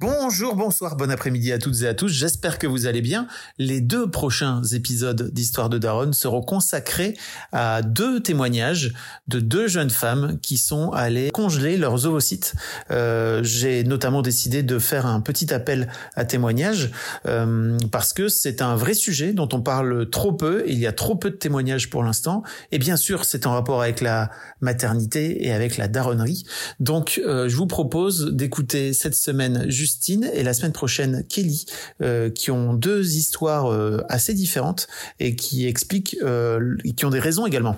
Bonjour, bonsoir, bon après-midi à toutes et à tous. J'espère que vous allez bien. Les deux prochains épisodes d'Histoire de Daronne seront consacrés à deux témoignages de deux jeunes femmes qui sont allées congeler leurs ovocytes. Euh, J'ai notamment décidé de faire un petit appel à témoignages euh, parce que c'est un vrai sujet dont on parle trop peu. Il y a trop peu de témoignages pour l'instant. Et bien sûr, c'est en rapport avec la maternité et avec la daronnerie. Donc, euh, je vous propose d'écouter cette semaine juste Et la semaine prochaine Kelly, euh, qui ont deux histoires euh, assez différentes et qui expliquent, euh, qui ont des raisons également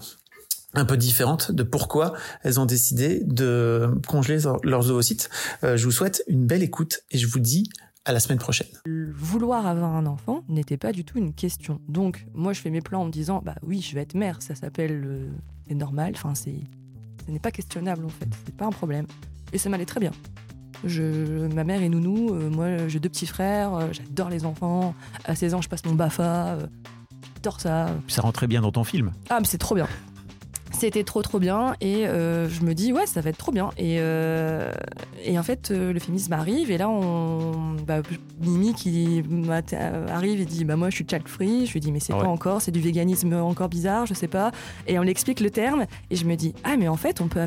un peu différentes de pourquoi elles ont décidé de congeler leurs ovocytes. je vous souhaite une belle écoute et je vous dis à la semaine prochaine. Vouloir avoir un enfant n'était pas du tout une question. Donc, moi, je fais mes plans en me disant, bah oui, je vais être mère, ça s'appelle, c'est normal. Enfin, c'est, ce n'est pas questionnable en fait, c'est pas un problème. Et ça m'allait très bien. Je, ma mère est nounou, euh, moi j'ai deux petits frères, euh, j'adore les enfants. À 16 ans, je passe mon BAFA, euh, j'adore ça. Ça rentrait bien dans ton film Ah, mais c'est trop bien. C'était trop trop bien et je me dis ouais ça va être trop bien et, et en fait le féminisme arrive et là on bah, Mimi qui arrive et dit bah moi je suis child free je lui dis mais c'est ah pas encore? C'est du véganisme encore bizarre je sais pas et on l'explique le terme et je me dis ah mais en fait on peut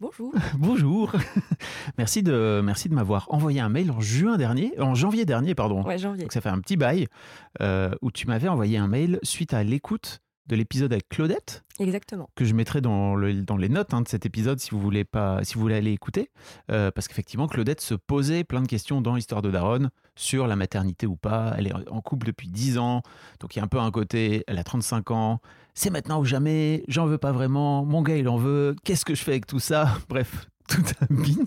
Bonjour. Bonjour. merci de, merci de m'avoir envoyé un mail en juin dernier, en janvier dernier, pardon. Ouais, janvier. Donc ça fait un petit bail euh, où tu m'avais envoyé un mail suite à l'écoute de l'épisode avec Claudette. Exactement. Que je mettrai dans, le, dans les notes hein, de cet épisode si vous voulez pas, si vous voulez aller écouter, euh, parce qu'effectivement Claudette se posait plein de questions dans Histoire de Daronne sur la maternité ou pas. Elle est en couple depuis 10 ans, donc il y a un peu un côté. Elle a 35 ans, c'est maintenant ou jamais, j'en veux pas vraiment, mon gars il en veut, qu'est-ce que je fais avec tout ça? Bref, tout un bins.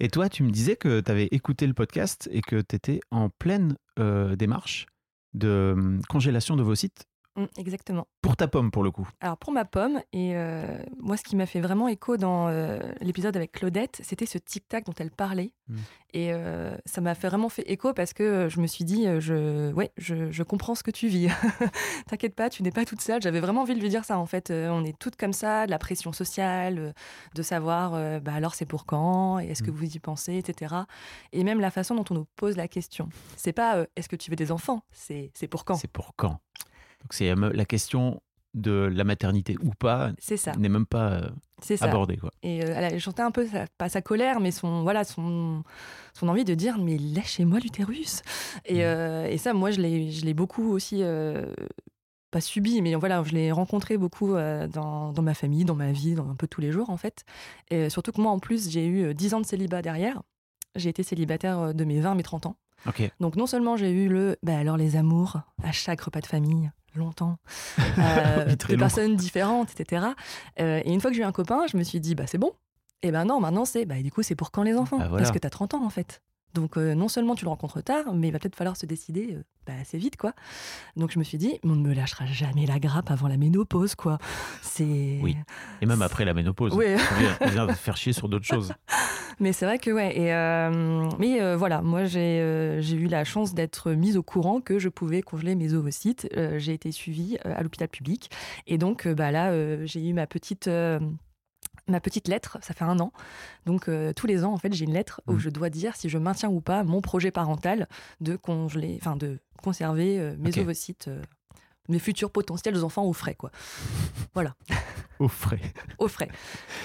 Et toi, tu me disais que tu avais écouté le podcast et que tu étais en pleine euh, démarche de hum, congélation de vos sites Mm, exactement. Pour ta pomme, pour le coup. Alors, pour ma pomme, et euh, moi, ce qui m'a fait vraiment écho dans euh, l'épisode avec Claudette, c'était ce tic-tac dont elle parlait. Mm. Et euh, ça m'a fait vraiment fait écho parce que je me suis dit, je, ouais, je, je comprends ce que tu vis. T'inquiète pas, tu n'es pas toute seule. J'avais vraiment envie de lui dire ça, en fait. on est toutes comme ça, de la pression sociale, de savoir, bah, alors c'est pour quand, et est-ce que mm. vous y pensez, etc. Et même la façon dont on nous pose la question. C'est pas, est-ce que tu veux des enfants? C'est pour quand? C'est pour quand? Donc c'est la question de la maternité ou pas C'est ça. n'est même pas euh, C'est ça. abordé. Quoi. Et euh, elle a chanté un peu, sa- pas sa colère, mais son, voilà, son, son envie de dire Mais lâchez-moi l'utérus. Et, Mhm. euh, et ça, moi, je l'ai beaucoup aussi, euh, pas subi, mais voilà, je l'ai rencontré beaucoup dans, dans ma famille, dans ma vie, dans un peu tous les jours, en fait. Et surtout que moi, en plus, j'ai eu euh, 10 ans de célibat derrière. J'ai été célibataire de mes 20 à mes 30 ans. Donc non seulement j'ai eu le bah alors les amours à chaque repas de famille longtemps euh, de personnes différentes etc Euh, et une fois que j'ai eu un copain je me suis dit bah c'est bon. Et ben non maintenant c'est bah du coup c'est pour quand les enfants? Bah, voilà. parce que t'as 30 ans en fait donc euh, non seulement tu le rencontres tard mais il va peut-être falloir se décider euh, bah, assez vite quoi donc je me suis dit on ne me lâchera jamais la grappe avant la ménopause quoi c'est Oui. Et même après la ménopause. Ouais. On vient, on vient de faire chier sur d'autres choses. Mais c'est vrai que ouais. Et euh, mais euh, voilà, moi j'ai euh, eu la chance d'être mise au courant que je pouvais congeler mes ovocytes. J'ai été suivie à l'hôpital public et donc bah là j'ai eu ma petite ma petite lettre. Ça fait un an. Donc euh, tous les ans en fait j'ai une lettre où Mhm. je dois dire si je maintiens ou pas mon projet parental de congeler, enfin de conserver euh, mes ovocytes. euh, mes futurs potentiels enfants au frais, quoi. Au frais. Au frais.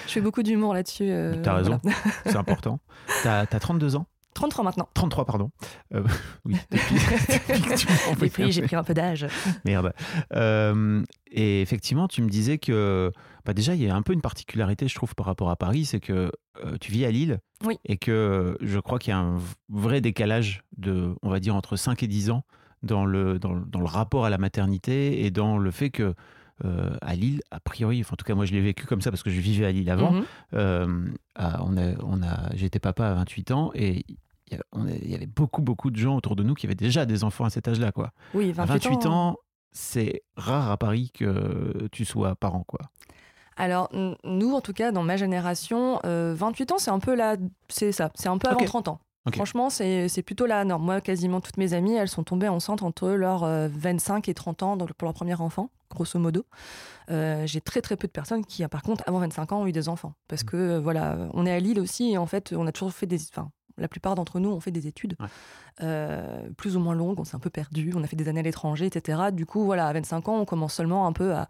Je fais beaucoup d'humour là-dessus. T'as raison. voilà. C'est important. T'as as 32 ans? 33 maintenant. 33, pardon. Euh, oui, depuis, depuis J'ai pris, j'ai un pris un peu d'âge. Merde. Euh, et effectivement, tu me disais que bah déjà, il y a un peu une particularité, je trouve, par rapport à Paris, c'est que euh, tu vis à Lille Oui. et que je crois qu'il y a un vrai décalage de, on va dire, entre 5 et 10 ans dans le, dans, le- dans le rapport à la maternité et dans le fait que euh, à Lille, a priori, enfin, en tout cas moi je l'ai vécu comme ça parce que je vivais à Lille avant, Mhm. euh, à- on a, on a, j'étais papa à 28 ans et il y avait beaucoup, beaucoup de gens autour de nous qui avaient déjà des enfants à cet âge-là. quoi. Oui, À 28, 28 ans, c'est rare à Paris que tu sois parent, quoi. Alors, nous, en tout cas, dans ma génération, euh, 28 ans, c'est un peu là. C'est ça, c'est un peu avant Ok. 30 ans. Franchement, c'est plutôt la norme. Moi, quasiment toutes mes amies, elles sont tombées enceintes entre leurs euh, 25 et 30 ans donc pour leur premier enfant, grosso modo. Euh, J'ai très très peu de personnes qui, par contre, avant 25 ans, ont eu des enfants. Parce Mm. que, euh, voilà, on est à Lille aussi, et en fait, on a toujours fait des. Enfin, la plupart d'entre nous ont fait des études Ouais. euh, plus ou moins longues, on s'est un peu perdu, on a fait des années à l'étranger, etc. Du coup, voilà, à 25 ans, on commence seulement un peu à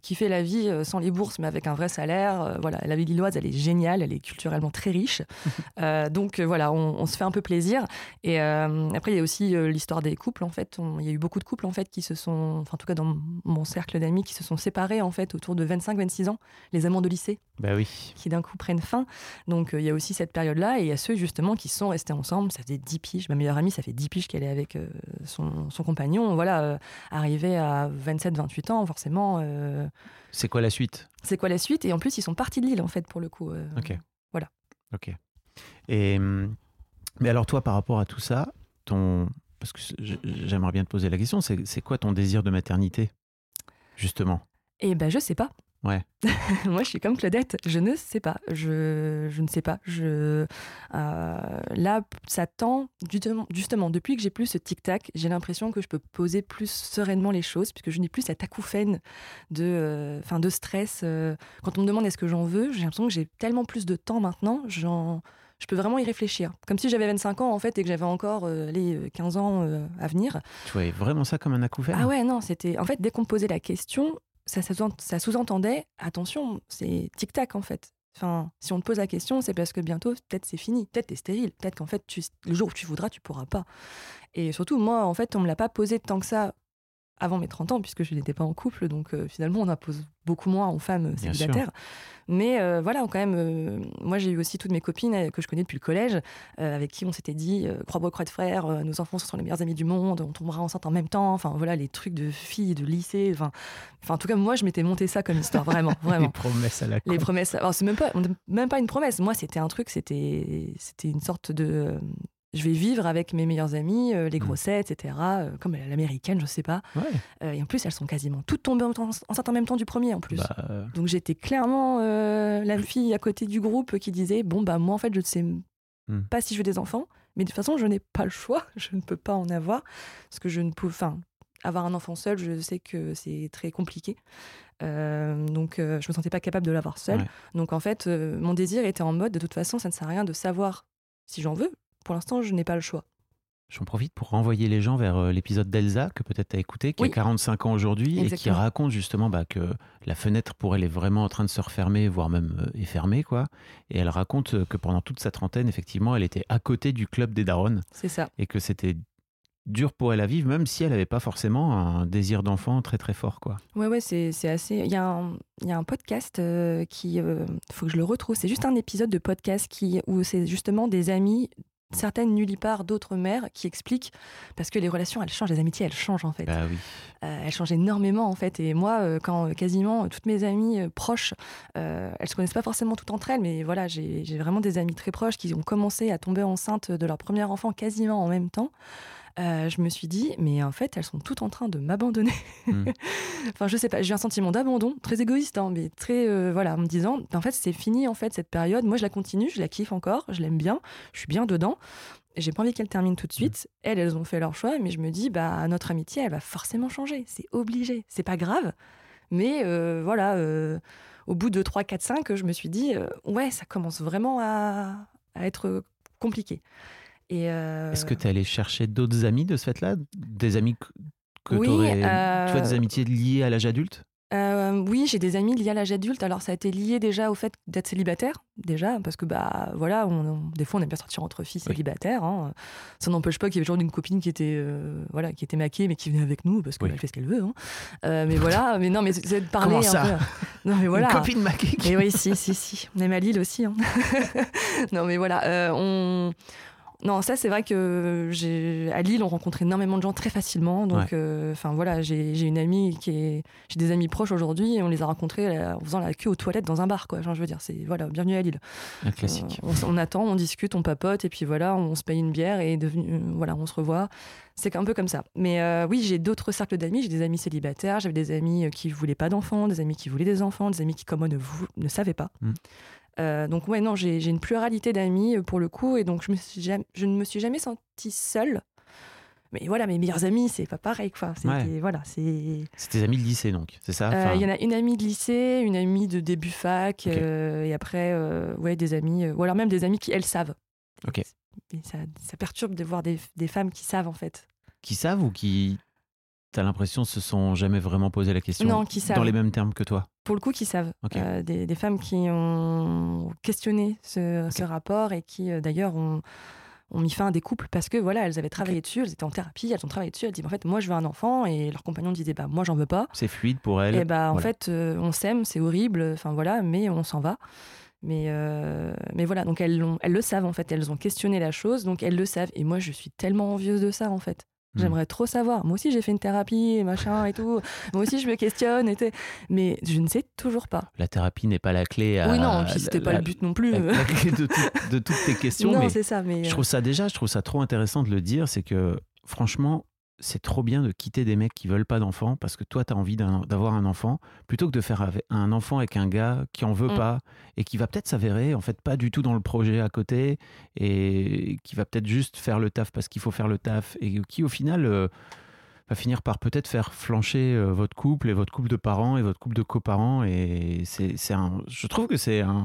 kiffer la vie euh, sans les bourses, mais avec un vrai salaire. Euh, voilà, la vie lilloise, elle est géniale, elle est culturellement très riche. Euh, donc voilà, on, on se fait un peu plaisir. Et euh, après, il y a aussi euh, l'histoire des couples. En fait, On- il y a eu beaucoup de couples en fait qui se sont, enfin en tout cas dans mon cercle d'amis, qui se sont séparés en fait autour de 25-26 ans, les amants de lycée Bah oui. qui d'un coup prennent fin. Donc il y a aussi cette période-là, et il y a ceux justement qui sont restés ensemble. Ça faisait 10 piges. Ma meilleure amie, ça fait 10 piges qu'elle est avec son, son compagnon. Voilà, arrivé à 27-28 ans, forcément, C'est quoi la suite? C'est quoi la suite? Et en plus, ils sont partis de l'île, en fait, pour le coup. euh. Ok. Voilà. Ok. Et mais alors toi, par rapport à tout ça, ton parce que j'aimerais bien te poser la question, c'est quoi ton désir de maternité, justement Et ben, je sais pas. Ouais. Moi, je suis comme Claudette. Je ne sais pas. Je, je ne sais pas. Je, euh, là, ça tend, justement, justement, depuis que j'ai plus ce tic-tac, j'ai l'impression que je peux poser plus sereinement les choses, puisque je n'ai plus cette acouphène de, euh, de stress. euh. Quand on me demande est-ce que j'en veux, j'ai l'impression que j'ai tellement plus de temps maintenant, j'en, je peux vraiment y réfléchir. Comme si j'avais 25 ans, en fait, et que j'avais encore euh, les 15 ans à venir. Tu voyais vraiment ça comme un acouphène? Ah ouais, non, c'était. En fait, dès qu'on me posait la question, ça, ça sous- ça sous-entendait attention, c'est tic-tac en fait. Enfin, si on te pose la question, c'est parce que bientôt, peut-être c'est fini, peut-être t'es stérile, peut-être qu'en fait, tu- le jour où tu voudras, tu pourras pas. Et surtout, moi, en fait, on me l'a pas posé tant que ça avant mes 30 ans, puisque je n'étais pas en couple, donc euh, finalement, on impose beaucoup moins aux femmes Bien célibataires. Mais euh, voilà, quand même, euh, moi, j'ai eu aussi toutes mes copines que je connais depuis le collège, avec qui on s'était dit, croix-bois, croix de frère, nos enfants sont les meilleurs amis du monde, on tombera enceinte en même temps, enfin voilà, les trucs de filles, de lycée, enfin, en tout cas, moi, je m'étais monté ça comme histoire, vraiment, Les vraiment. promesses à la con. Les promesses, alors c'est même pas, même pas une promesse. Moi, c'était un truc, c'était, c'était une sorte de, je vais vivre avec mes meilleurs amis, euh, les Mm. grossettes, etc. euh, comme à l'américaine, je sais pas. Ouais. Euh, et en plus, elles sont quasiment toutes tombées en- enceintes en même temps du premier, en plus. Bah, Donc j'étais clairement la fille à côté du groupe qui disait bon bah moi en fait je ne sais Hmm. pas si je veux des enfants, mais de toute façon je n'ai pas le choix, je ne peux pas en avoir parce que je ne peux, enfin avoir un enfant seul, je sais que c'est très compliqué. Euh, donc euh, je me sentais pas capable de l'avoir seul. Ouais. Donc en fait euh, mon désir était en mode de toute façon ça ne sert à rien de savoir si j'en veux. Pour l'instant je n'ai pas le choix. J'en profite pour renvoyer les gens vers euh, l'épisode d'Elsa que peut-être tu as écouté, qui Oui. a 45 ans aujourd'hui et qui raconte justement bah, que la fenêtre pour elle est vraiment en train de se refermer, voire même euh, est fermée. Quoi. Et elle raconte euh, que pendant toute sa trentaine, effectivement, elle était à côté du club des darons C'est ça. et que c'était dur pour elle à vivre, même si elle n'avait pas forcément un désir d'enfant très très fort. Quoi. Ouais, ouais, c'est assez. Il y, a un- il y a un podcast euh, qui. Il faut que je le retrouve. C'est juste un épisode de podcast qui, où c'est justement des amis, certaines nullipares, d'autres mères, qui expliquent. Parce que les relations, elles changent, les amitiés, elles changent en fait. Bah oui. Euh, elles changent énormément en fait. Et moi, euh, quand euh, quasiment toutes mes amies euh, proches, elles se connaissent pas forcément toutes entre elles, mais voilà, j'ai vraiment des amies très proches qui ont commencé à tomber enceintes de leur premier enfant quasiment en même temps. Euh, je me suis dit, mais en fait, elles sont toutes en train de m'abandonner. Mm. enfin, je sais pas, j'ai eu un sentiment d'abandon, très égoïste, hein, mais très, euh, voilà, en me disant, en fait, c'est fini, en fait, cette période. Moi, je la continue, je la kiffe encore, je l'aime bien, je suis bien dedans. J'ai pas envie qu'elle termine tout de suite. Elles, elles ont fait leur choix, mais je me dis, bah, notre amitié, elle va forcément changer. C'est obligé. C'est pas grave. Mais euh, voilà, euh, au bout de 3, 4, 5, je me suis dit, euh, ouais, ça commence vraiment à, à être compliqué. Et euh, Est-ce que tu es allé chercher d'autres amis de ce fait-là? Des amis que, Oui, euh, Tu as des amitiés liées à l'âge adulte? Euh, oui, j'ai des amis liés à l'âge adulte. Alors, ça a été lié déjà au fait d'être célibataire, déjà, parce que, bah, voilà, on, on- des fois, on aime bien sortir entre filles célibataires. hein. Ça n'empêche pas qu'il y avait toujours une copine qui était, euh, voilà, qui était maquée, mais qui venait avec nous, parce qu'elle Oui. fait ce qu'elle veut. hein. Euh, mais voilà, mais non, mais c'est de parler Comment ça? un peu. Non, mais voilà. Une copine maquée qui- Mais oui, si, si, si. On aime à Lille aussi. hein. non, mais voilà. euh, on... Non, ça, c'est vrai que j'ai... à Lille, on rencontre énormément de gens très facilement. Donc, Ouais. euh, enfin, voilà, j'ai une amie qui est. J'ai des amis proches aujourd'hui et on les a rencontrés euh, en faisant la queue aux toilettes dans un bar, quoi. Genre, je veux dire, c'est. Voilà, bienvenue à Lille. Un classique. Euh, on, on attend, on discute, on papote et puis voilà, on se paye une bière et devenu, euh, voilà, on se revoit. C'est un peu comme ça. Mais euh, oui, j'ai d'autres cercles d'amis. J'ai des amis célibataires, j'avais des amis euh, qui voulaient pas d'enfants, des amis qui voulaient des enfants, des amis qui, comme moi, ne, ne savaient pas. Mm. Euh, donc ouais, non, j'ai j'ai une pluralité d'amis euh, pour le coup et donc je, me suis jamais- je ne me suis jamais sentie seule. Mais voilà, mes meilleurs amis, c'est pas pareil, quoi. Ouais. Voilà, c'est. C'est tes amis de lycée, donc, c'est ça? Euh, Enfin, Il y en a une amie de lycée, une amie de début fac, euh, et après, ouais, des amis, ou alors même des amis qui, elles, savent. Ok. Ça, ça perturbe de voir des, des femmes qui savent, en fait. Qui savent ou qui, t'as l'impression, se sont jamais vraiment posé la question Non, qui savent. Dans les mêmes termes que toi Pour le coup, qui savent. Euh, des, des femmes qui ont questionné ce, ce rapport et qui, euh, d'ailleurs, ont, ont mis fin à des couples parce que, voilà, elles avaient travaillé dessus, elles étaient en thérapie, elles ont travaillé dessus, elles disent, en fait, moi, je veux un enfant, et leur compagnon disait, bah, moi, j'en veux pas. C'est fluide pour elle Et bah, en fait, euh, on s'aime, c'est horrible, enfin voilà, mais on s'en va. Mais, euh, mais voilà, donc elles, elles le savent en fait, elles ont questionné la chose, donc elles le savent. Et moi, je suis tellement envieuse de ça en fait. Hmm. J'aimerais trop savoir. Moi aussi, j'ai fait une thérapie machin et tout. Moi aussi, je me questionne et tout. Mais je ne sais toujours pas. La thérapie n'est pas la clé à. oui, non, puis c'était pas la- le but non plus. La, la clé de, tout- de toutes tes questions. non, c'est ça. Mais je euh, trouve ça déjà, je trouve ça trop intéressant de le dire. C'est que, franchement, c'est trop bien de quitter des mecs qui veulent pas d'enfants parce que toi, tu as envie d'avoir un enfant plutôt que de faire un enfant avec un gars qui en veut Mm. pas et qui va peut-être s'avérer en fait pas du tout dans le projet à côté et qui va peut-être juste faire le taf parce qu'il faut faire le taf et qui au final euh, va finir par peut-être faire flancher euh, votre couple et votre couple de parents et votre couple de coparents et c'est c'est un je trouve que c'est un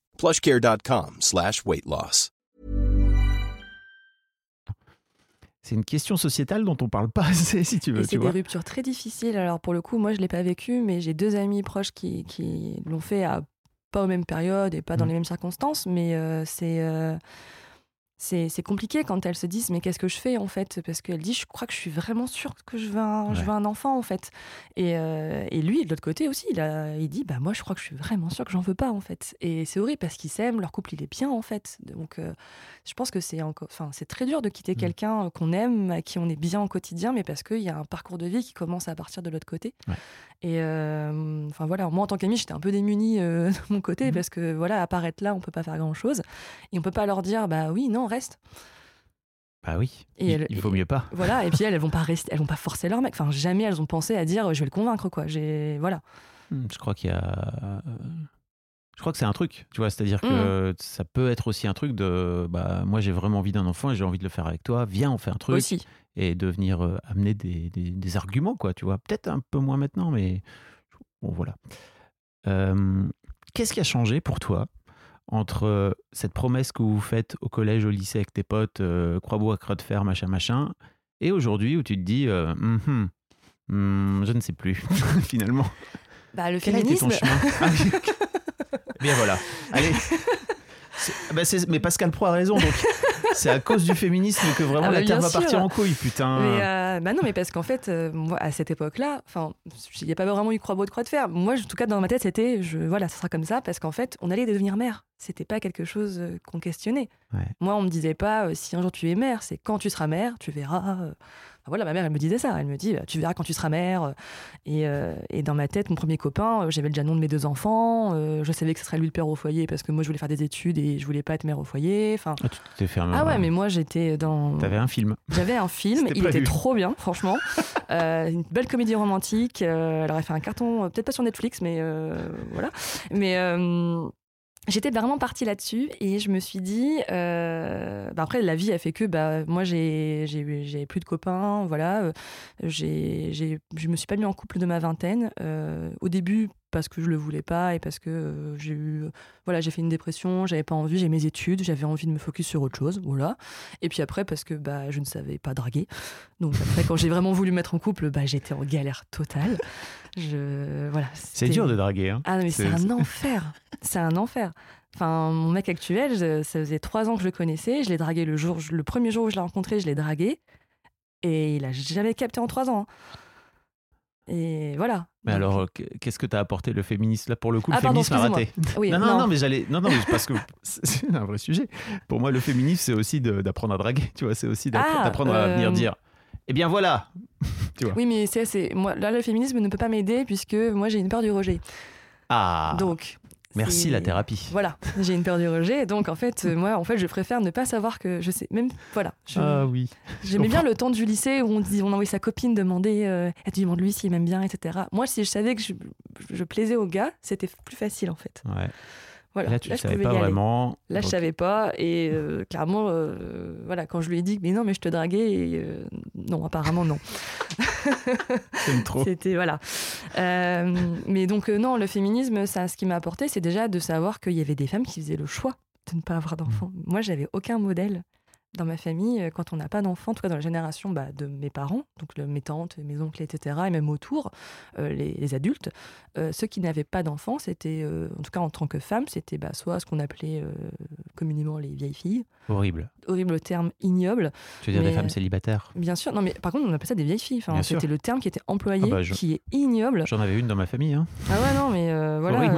plushcare.com slash weight loss. c'est une question sociétale dont on parle pas assez si tu veux c'est des vois ruptures très difficiles. Alors pour le coup, moi je l'ai pas vécu, mais j'ai deux amis proches qui, qui l'ont fait à pas aux mêmes périodes et pas dans Mm. les mêmes circonstances. Mais euh, c'est euh, c'est compliqué quand elles se disent mais qu'est-ce que je fais en fait? Parce qu'elle dit je crois que je suis vraiment sûre que je veux un, je veux un enfant en fait. Et, euh, et lui de l'autre côté aussi il, a, il dit bah moi je crois que je suis vraiment sûre que j'en veux pas en fait. Et c'est horrible parce qu'ils s'aiment leur couple il est bien en fait. Donc euh, je pense que c'est encore enfin c'est très dur de quitter Mm. quelqu'un qu'on aime à qui on est bien au quotidien mais parce qu'il y a un parcours de vie qui commence à partir de l'autre côté. Ouais. et euh, enfin voilà moi en tant qu'amie j'étais un peu démunie euh, de mon côté Mhm. parce que voilà apparaître là on peut pas faire grand chose et on peut pas leur dire bah oui non reste Bah oui, Et il, il vaut mieux pas. voilà et puis elles, elles vont pas rester elles vont pas forcer leur mec enfin jamais elles ont pensé à dire je vais le convaincre quoi j'ai voilà Hmm, Je crois qu'il y a. euh, Je crois que c'est un truc, tu vois, c'est-à-dire que ça peut être aussi un truc de. Bah, moi, j'ai vraiment envie d'un enfant et j'ai envie de le faire avec toi. Viens, on fait un truc. aussi Et de venir euh, amener des, des- des arguments, quoi, tu vois. Peut-être un peu moins maintenant, mais. Bon, voilà. Euh, Qu'est-ce qui a changé pour toi entre euh, cette promesse que vous faites au collège, au lycée avec tes potes, euh, Croix-Bois, Creux de Fer, machin, machin, et aujourd'hui où tu te dis, euh, Mhm, hmm, je ne sais plus, finalement. bah le Quel a été ton féminisme chemin Ah. Eh Bien voilà. Allez. Bah, mais Pascal Pro a raison, donc c'est à cause du féminisme que vraiment Ah bah, la Terre va partir en couille, putain. Mais euh, bah non, mais parce qu'en fait, euh, moi, à cette époque-là, enfin, il n'y a pas vraiment eu croix-beau de croix de fer. Moi, en tout cas, dans ma tête, c'était, je, voilà, ça sera comme ça, parce qu'en fait, on allait devenir mère. C'était pas quelque chose euh, qu'on questionnait. Ouais. Moi, on me disait pas, si un jour tu es mère, c'est quand tu seras mère, tu verras. Enfin, voilà, ma mère, elle me disait ça. Elle me dit, bah, tu verras quand tu seras mère. euh. Et, euh, et dans ma tête, mon premier copain, euh, j'avais déjà le nom de mes deux enfants. euh, je savais que ce serait lui le père au foyer, parce que moi, je voulais faire des études et je voulais pas être mère au foyer. Enfin, Ah, tu t'es un. ah ouais, mais moi, j'étais dans. T'avais un film. J'avais un film, il était trop bien, franchement. Euh, une belle comédie romantique. elle aurait fait un carton, peut-être pas sur Netflix, mais voilà. Mais j'étais vraiment partie là-dessus et je me suis dit. euh, bah après, la vie a fait que bah, moi, j'ai plus de copains, voilà. euh, j'ai j'ai- je me suis pas mis en couple de ma vingtaine. euh, au début, parce que je le voulais pas et parce que euh, j'ai eu voilà j'ai fait une dépression j'avais pas envie j'ai mes études j'avais envie de me focus sur autre chose voilà et puis après parce que bah je ne savais pas draguer donc après quand j'ai vraiment voulu mettre en couple bah j'étais en galère totale je voilà C'est dur de draguer. Hein. ah mais c'est un enfer c'est un enfer enfin mon mec actuel je- ça faisait trois ans que je le connaissais je l'ai dragué le jour le premier jour où je l'ai rencontré je l'ai dragué et il a jamais capté en trois ans et voilà Mais alors, euh, qu'est-ce que t'as apporté le féministe Là, pour le coup, le Ah, pardon, féminisme a raté. oui non, non, non, mais j'allais. Non, non, mais parce que c'est un vrai sujet. Pour moi, le féminisme, c'est aussi d'apprendre à draguer. Tu vois, c'est aussi Ah, d'apprendre à venir euh, dire. Eh bien, voilà. Oui, mais c'est, c'est moi là le féminisme ne peut pas m'aider puisque moi j'ai une peur du rejet. Ah. Donc merci la thérapie. Voilà, j'ai une peur du rejet, donc en fait euh, moi en fait je préfère ne pas savoir que je sais même voilà. je- Ah oui. J'aimais bien le temps du lycée où on dit on envoie sa copine demander euh, tu demandes lui s'il m'aime bien etc. Moi si je savais que je, je plaisais au gars c'était plus facile en fait. Ouais. Voilà. Là, tu ne je savais pas vraiment. Là, je Donc, savais pas. Et euh, clairement, euh, voilà, quand je lui ai dit, mais non, mais je te draguais, et, euh, non, apparemment, non. T'aimes trop. C'était voilà. Euh, mais donc non, le féminisme, ça, ce qui m'a apporté, c'est déjà de savoir qu'il y avait des femmes qui faisaient le choix de ne pas avoir d'enfants. Moi, j'avais aucun modèle dans ma famille euh, quand on n'a pas d'enfants, en tout cas dans la génération bah, de mes parents, donc le- mes tantes, mes oncles, etc., et même autour, euh, les, les adultes. euh, ceux qui n'avaient pas d'enfants, c'était, euh, en tout cas en tant que femme, c'était bah, soit ce qu'on appelait communément les vieilles filles, Horrible. horrible terme ignoble, Tu veux dire des femmes célibataires? bien sûr. Non, mais par contre, on appelait ça des vieilles filles. Enfin, c'était le terme qui était employé, Ah bah, je- qui est ignoble. J'en avais une dans ma famille. Hein. Ah ouais non mais voilà Horrible.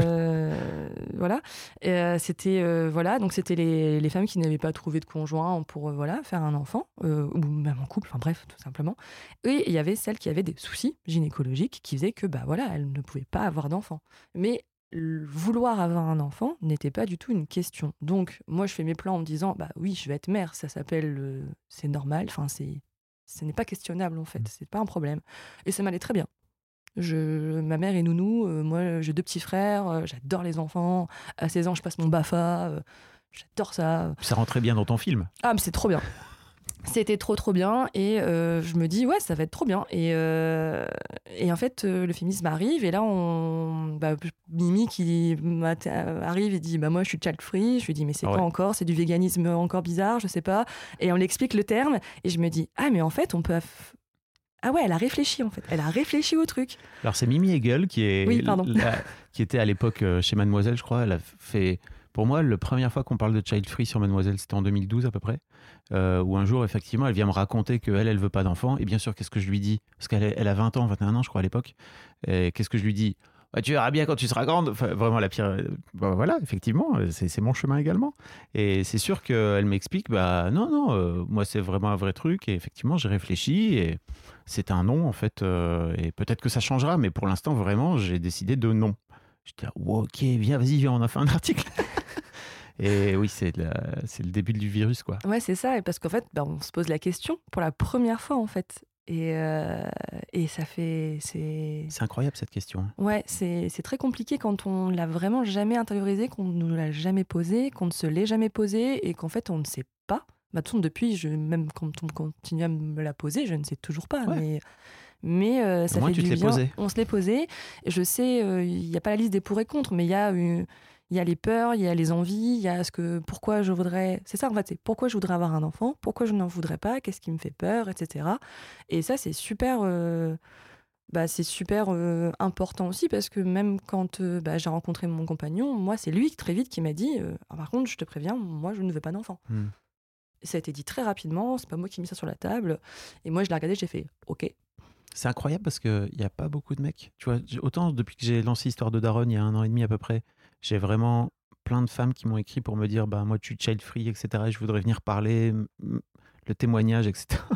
Euh, voilà. Euh, c'était euh, voilà donc c'était les, les femmes qui n'avaient pas trouvé de conjoint pour voilà faire un enfant ou même en couple enfin bref tout simplement. Et il y avait celles qui avaient des soucis gynécologiques qui faisaient que bah voilà elles ne pouvaient pas avoir d'enfant mais vouloir avoir un enfant n'était pas du tout une question. Donc moi je fais mes plans en me disant bah oui je vais être mère ça s'appelle euh, c'est normal enfin c'est ce n'est pas questionnable en fait c'est pas un problème. Et ça m'allait très bien je, ma mère est nounou, euh, moi j'ai deux petits frères, euh, j'adore les enfants. À 16 ans, je passe mon BAFA, euh, j'adore ça. Ça rentrait bien dans ton film. Ah, mais c'est trop bien. C'était trop trop bien et je me dis ouais ça va être trop bien et, et en fait le féminisme arrive et là on bah, Mimi qui arrive et dit bah moi je suis child free je lui dis mais c'est Ah quoi encore? C'est du véganisme encore bizarre je sais pas et on l'explique le terme et je me dis ah mais en fait on peut aff- ah ouais elle a réfléchi en fait elle a réfléchi au truc Alors, c'est Mimi Hegel qui, est Oui, pardon. la- qui était à l'époque euh, chez Mademoiselle, je crois. Elle a fait Pour moi, la première fois qu'on parle de child free sur Mademoiselle, c'était en 2012 à peu près, euh, où un jour, effectivement, elle vient me raconter qu'elle, elle veut pas d'enfant. Et bien sûr, qu'est-ce que je lui dis? Parce qu'elle elle a 20 ans, 21 ans, je crois, à l'époque. Et qu'est-ce que je lui dis? Bah, tu verras bien quand tu seras grande. Enfin, vraiment la pire. Bah, voilà, effectivement, c'est mon chemin également. Et c'est sûr qu'elle m'explique, bah non, non, euh, moi c'est vraiment un vrai truc. Et effectivement, j'ai réfléchi et c'est un non en fait. euh, et peut-être que ça changera, mais pour l'instant, vraiment, j'ai décidé de non. J'étais wow, ok, viens, vas-y, viens, on a fait un article. et oui, c'est le début du virus, quoi. Ouais, c'est ça. Et parce qu'en fait, bah, on se pose la question pour la première fois, en fait. Et, euh, et ça fait. C'est. Incroyable cette question. Ouais, c'est c'est très compliqué quand on l'a vraiment jamais intériorisé, qu'on ne nous l'a jamais posé, qu'on ne se l'est jamais posé et qu'en fait on ne sait pas. Bah, de toute façon, depuis, je, même quand on continue à me la poser, je ne sais toujours pas. Ouais. Mais, mais euh, ça moins, fait tu du te bien. posé. On se l'est posé. Je sais, euh, il n'y a pas la liste des pour et contre, mais il y a une- il y a les peurs, il y a les envies, il y a ce que pourquoi je voudrais. C'est ça en fait, c'est pourquoi je voudrais avoir un enfant, pourquoi je n'en voudrais pas, qu'est-ce qui me fait peur, etc. Et ça, c'est super. euh, bah, c'est super euh, important aussi parce que même quand euh, bah, j'ai rencontré mon compagnon, moi, c'est lui très vite qui m'a dit euh, Ah, par contre, je te préviens, moi, je ne veux pas d'enfant. Hmm. Ça a été dit très rapidement, c'est pas moi qui ai mis ça sur la table. Et moi, je l'ai regardé, j'ai fait Ok. C'est incroyable parce qu'il n'y a pas beaucoup de mecs. Tu vois, autant depuis que j'ai lancé Histoire de Daronne il y a un an et demi à peu près, j'ai vraiment plein de femmes qui m'ont écrit pour me dire bah moi tu es child free etc et je voudrais venir parler le témoignage etc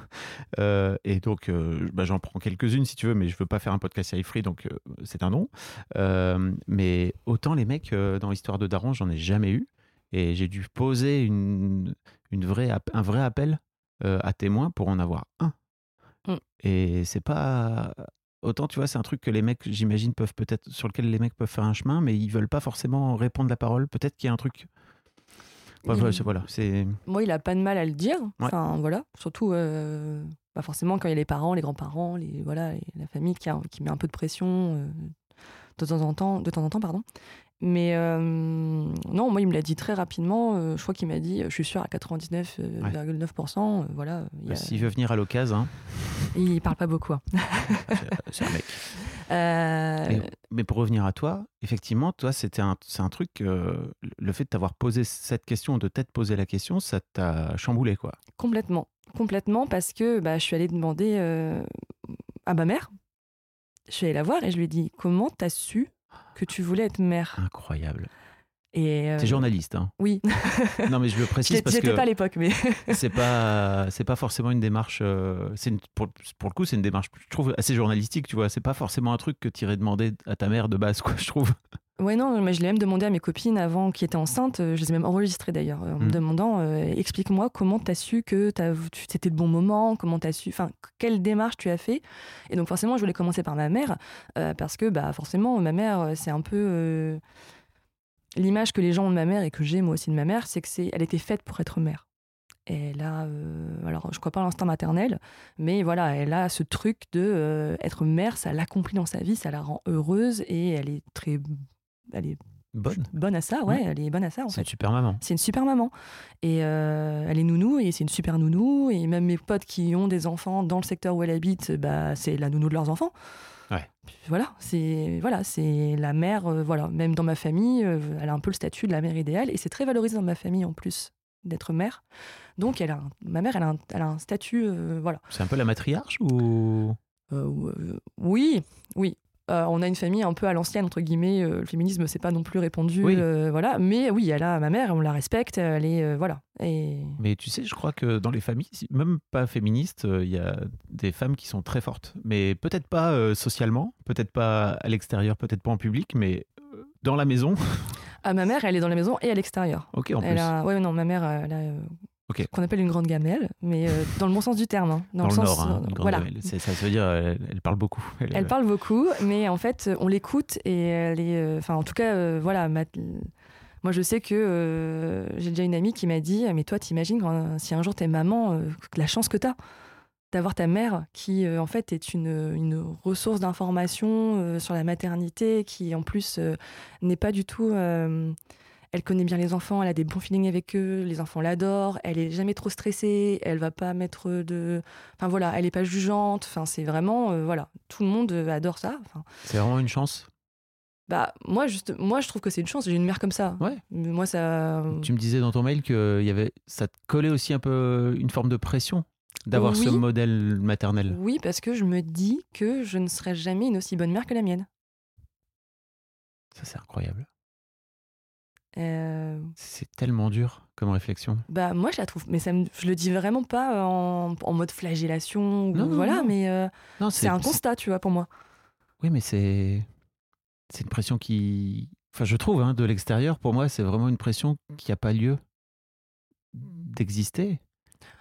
Euh, et donc euh, bah, j'en prends quelques-unes si tu veux mais je veux pas faire un podcast child free donc euh, c'est un non mais autant les mecs dans l'histoire de Daron j'en ai jamais eu et j'ai dû poser une, une vraie un vrai appel euh, à témoins pour en avoir un Mm. et c'est pas autant tu vois c'est un truc que les mecs j'imagine peuvent peut-être sur lequel les mecs peuvent faire un chemin mais ils veulent pas forcément répondre la parole peut-être qu'il y a un truc Ouais, Il- voilà, c'est- voilà Moi, il a pas de mal à le dire. Ouais. Enfin, voilà. Surtout, euh, pas forcément quand il y a les parents, les grands-parents, les, voilà, la famille qui, a- qui met un peu de pression euh, de temps en temps, de temps en temps, pardon. Mais euh, non, moi, il me l'a dit très rapidement. euh, je crois qu'il m'a dit, je suis sûr à 99,9%. euh, voilà. a- s'il veut venir à l'occasion hein, il parle pas beaucoup. hein. c'est- c'est un mec Euh, Mais, mais pour revenir à toi, effectivement, toi, c'était un, c'est un truc, euh, le fait de t'avoir posé cette question, de t'être posé la question, ça t'a chamboulé, quoi. Complètement, complètement, parce que bah, je suis allée demander euh, à ma mère. Je suis allée la voir et je lui ai dit comment t'as su que tu voulais être mère Incroyable. Et euh, T'es journaliste, hein. Oui, Non, mais je le précise parce que pas à l'époque, mais c'est pas, c'est pas forcément une démarche. euh, c'est pour, pour le coup, c'est une démarche, je trouve, assez journalistique, tu vois. C'est pas forcément un truc que tu irais demander à ta mère de base, quoi, je trouve. Ouais non, mais je l'ai même demandé à mes copines avant qui étaient enceintes. euh, Je les ai même enregistrées d'ailleurs en me Mm. demandant euh, explique-moi comment t'as su que c'était le bon moment, comment t'as su, enfin quelle démarche tu as fait. Et donc forcément, je voulais commencer par ma mère euh, parce que bah forcément, ma mère, euh, c'est un peu euh, l'image que les gens ont de ma mère et que j'ai moi aussi de ma mère, c'est que c'est, elle était faite pour être mère. Et elle a, euh, alors je crois pas à l'instinct maternel, mais voilà, elle a ce truc de euh, être mère, ça l'accomplit dans sa vie, ça la rend heureuse et elle est très, elle est Bonne. bonne à ça, ouais, elle est bonne à ça en C'est une super maman. C'est une super maman. Et euh, elle est nounou et c'est une super nounou. Et même mes potes qui ont des enfants dans le secteur où elle habite, bah, c'est la nounou de leurs enfants. Ouais. Voilà, c'est voilà, c'est la mère. euh, voilà, même dans ma famille, euh, elle a un peu le statut de la mère idéale et c'est très valorisé dans ma famille en plus d'être mère. Donc elle a, un- ma mère, elle a un, elle a un statut, voilà. C'est un peu la matriarche ou euh, oui, oui. Euh, on a une famille un peu à l'ancienne entre guillemets. euh, le féminisme, c'est pas non plus répandu, Oui. euh, voilà. Mais oui, elle a ma mère, on la respecte. Elle est voilà. Et Mais tu sais, je crois que dans les familles, même pas féministes, il y a des femmes qui sont très fortes. Mais peut-être pas socialement, peut-être pas à l'extérieur, peut-être pas en public, mais dans la maison. Ah, ma mère, elle est dans la maison et à l'extérieur. ok, en Elle plus. a, ouais, non, ma mère, elle a euh, Ok. ce qu'on appelle une grande gamelle, mais euh, dans le bon sens du terme. hein. Dans, le sens, Nord, hein, euh, une grande voilà. gamelle. Ça veut dire elle, elle parle beaucoup. Elle, Elle parle beaucoup, mais en fait, on l'écoute et elle est. euh, Enfin, en tout cas, euh, voilà. ma- moi, je sais que euh, j'ai déjà une amie qui m'a dit Mais toi, t'imagines si un jour t'es maman, euh, la chance que t'as d'avoir ta mère qui, euh, en fait, est une, une ressource d'information euh, sur la maternité, qui, en plus, euh, n'est pas du tout. Euh, elle connaît bien les enfants, elle a des bons feelings avec eux, les enfants l'adorent, elle est jamais trop stressée, elle va pas mettre de. Enfin voilà, elle est pas jugeante, enfin c'est vraiment. euh, voilà, tout le monde euh, adore ça. Enfin, C'est vraiment une chance? Bah, moi, juste, moi, je trouve que c'est une chance. J'ai une mère comme ça. Ouais. Moi, ça. Tu me disais dans ton mail que y avait, ça te collait aussi un peu une forme de pression d'avoir ce modèle maternel. Oui, parce que je me dis que je ne serai jamais une aussi bonne mère que la mienne. Ça, c'est incroyable. Euh, C'est tellement dur comme réflexion. bah, moi, je la trouve. Mais ça me- je le dis vraiment pas en, en mode flagellation. Ou, Non, non, voilà, non. mais euh, c'est un constat, tu vois, pour moi. Oui, mais c'est c'est une pression qui, enfin, je trouve, hein, de l'extérieur, pour moi, c'est vraiment une pression qui n'a pas lieu d'exister,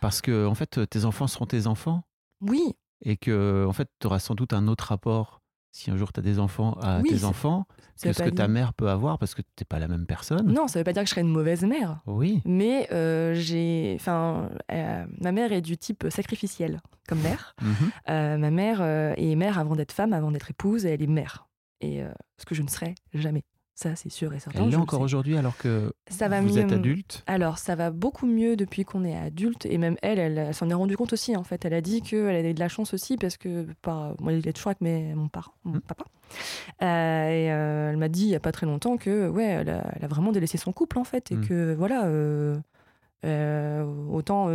parce que en fait, tes enfants seront tes enfants Oui, et que en fait, tu auras sans doute un autre rapport si un jour tu as des enfants à Oui, tes c'est- enfants ça que ta mère peut avoir parce que tu n'es pas la même personne? Non, ça veut pas dire que je serais une mauvaise mère. Oui. Mais euh, j'ai. Enfin, euh, ma mère est du type sacrificiel comme mère. Mhm. Euh, ma mère est mère avant d'être femme, avant d'être épouse, et elle est mère. Et ce que je ne serai jamais. Ça, c'est sûr et certain. Elle l'est le encore aujourd'hui alors que Ça va vous mieux. êtes adulte. Alors, ça va beaucoup mieux depuis qu'on est adulte. Et même elle, elle, elle s'en est rendue compte aussi, en fait. Elle a dit qu'elle avait de la chance aussi parce que par... moi, elle est toujours avec mes, mon, par, mon Mhm. papa. Euh, et euh, elle m'a dit il n'y a pas très longtemps que, ouais, elle a, elle a vraiment délaissé son couple, en fait. Et Mhm. que, voilà, euh, autant.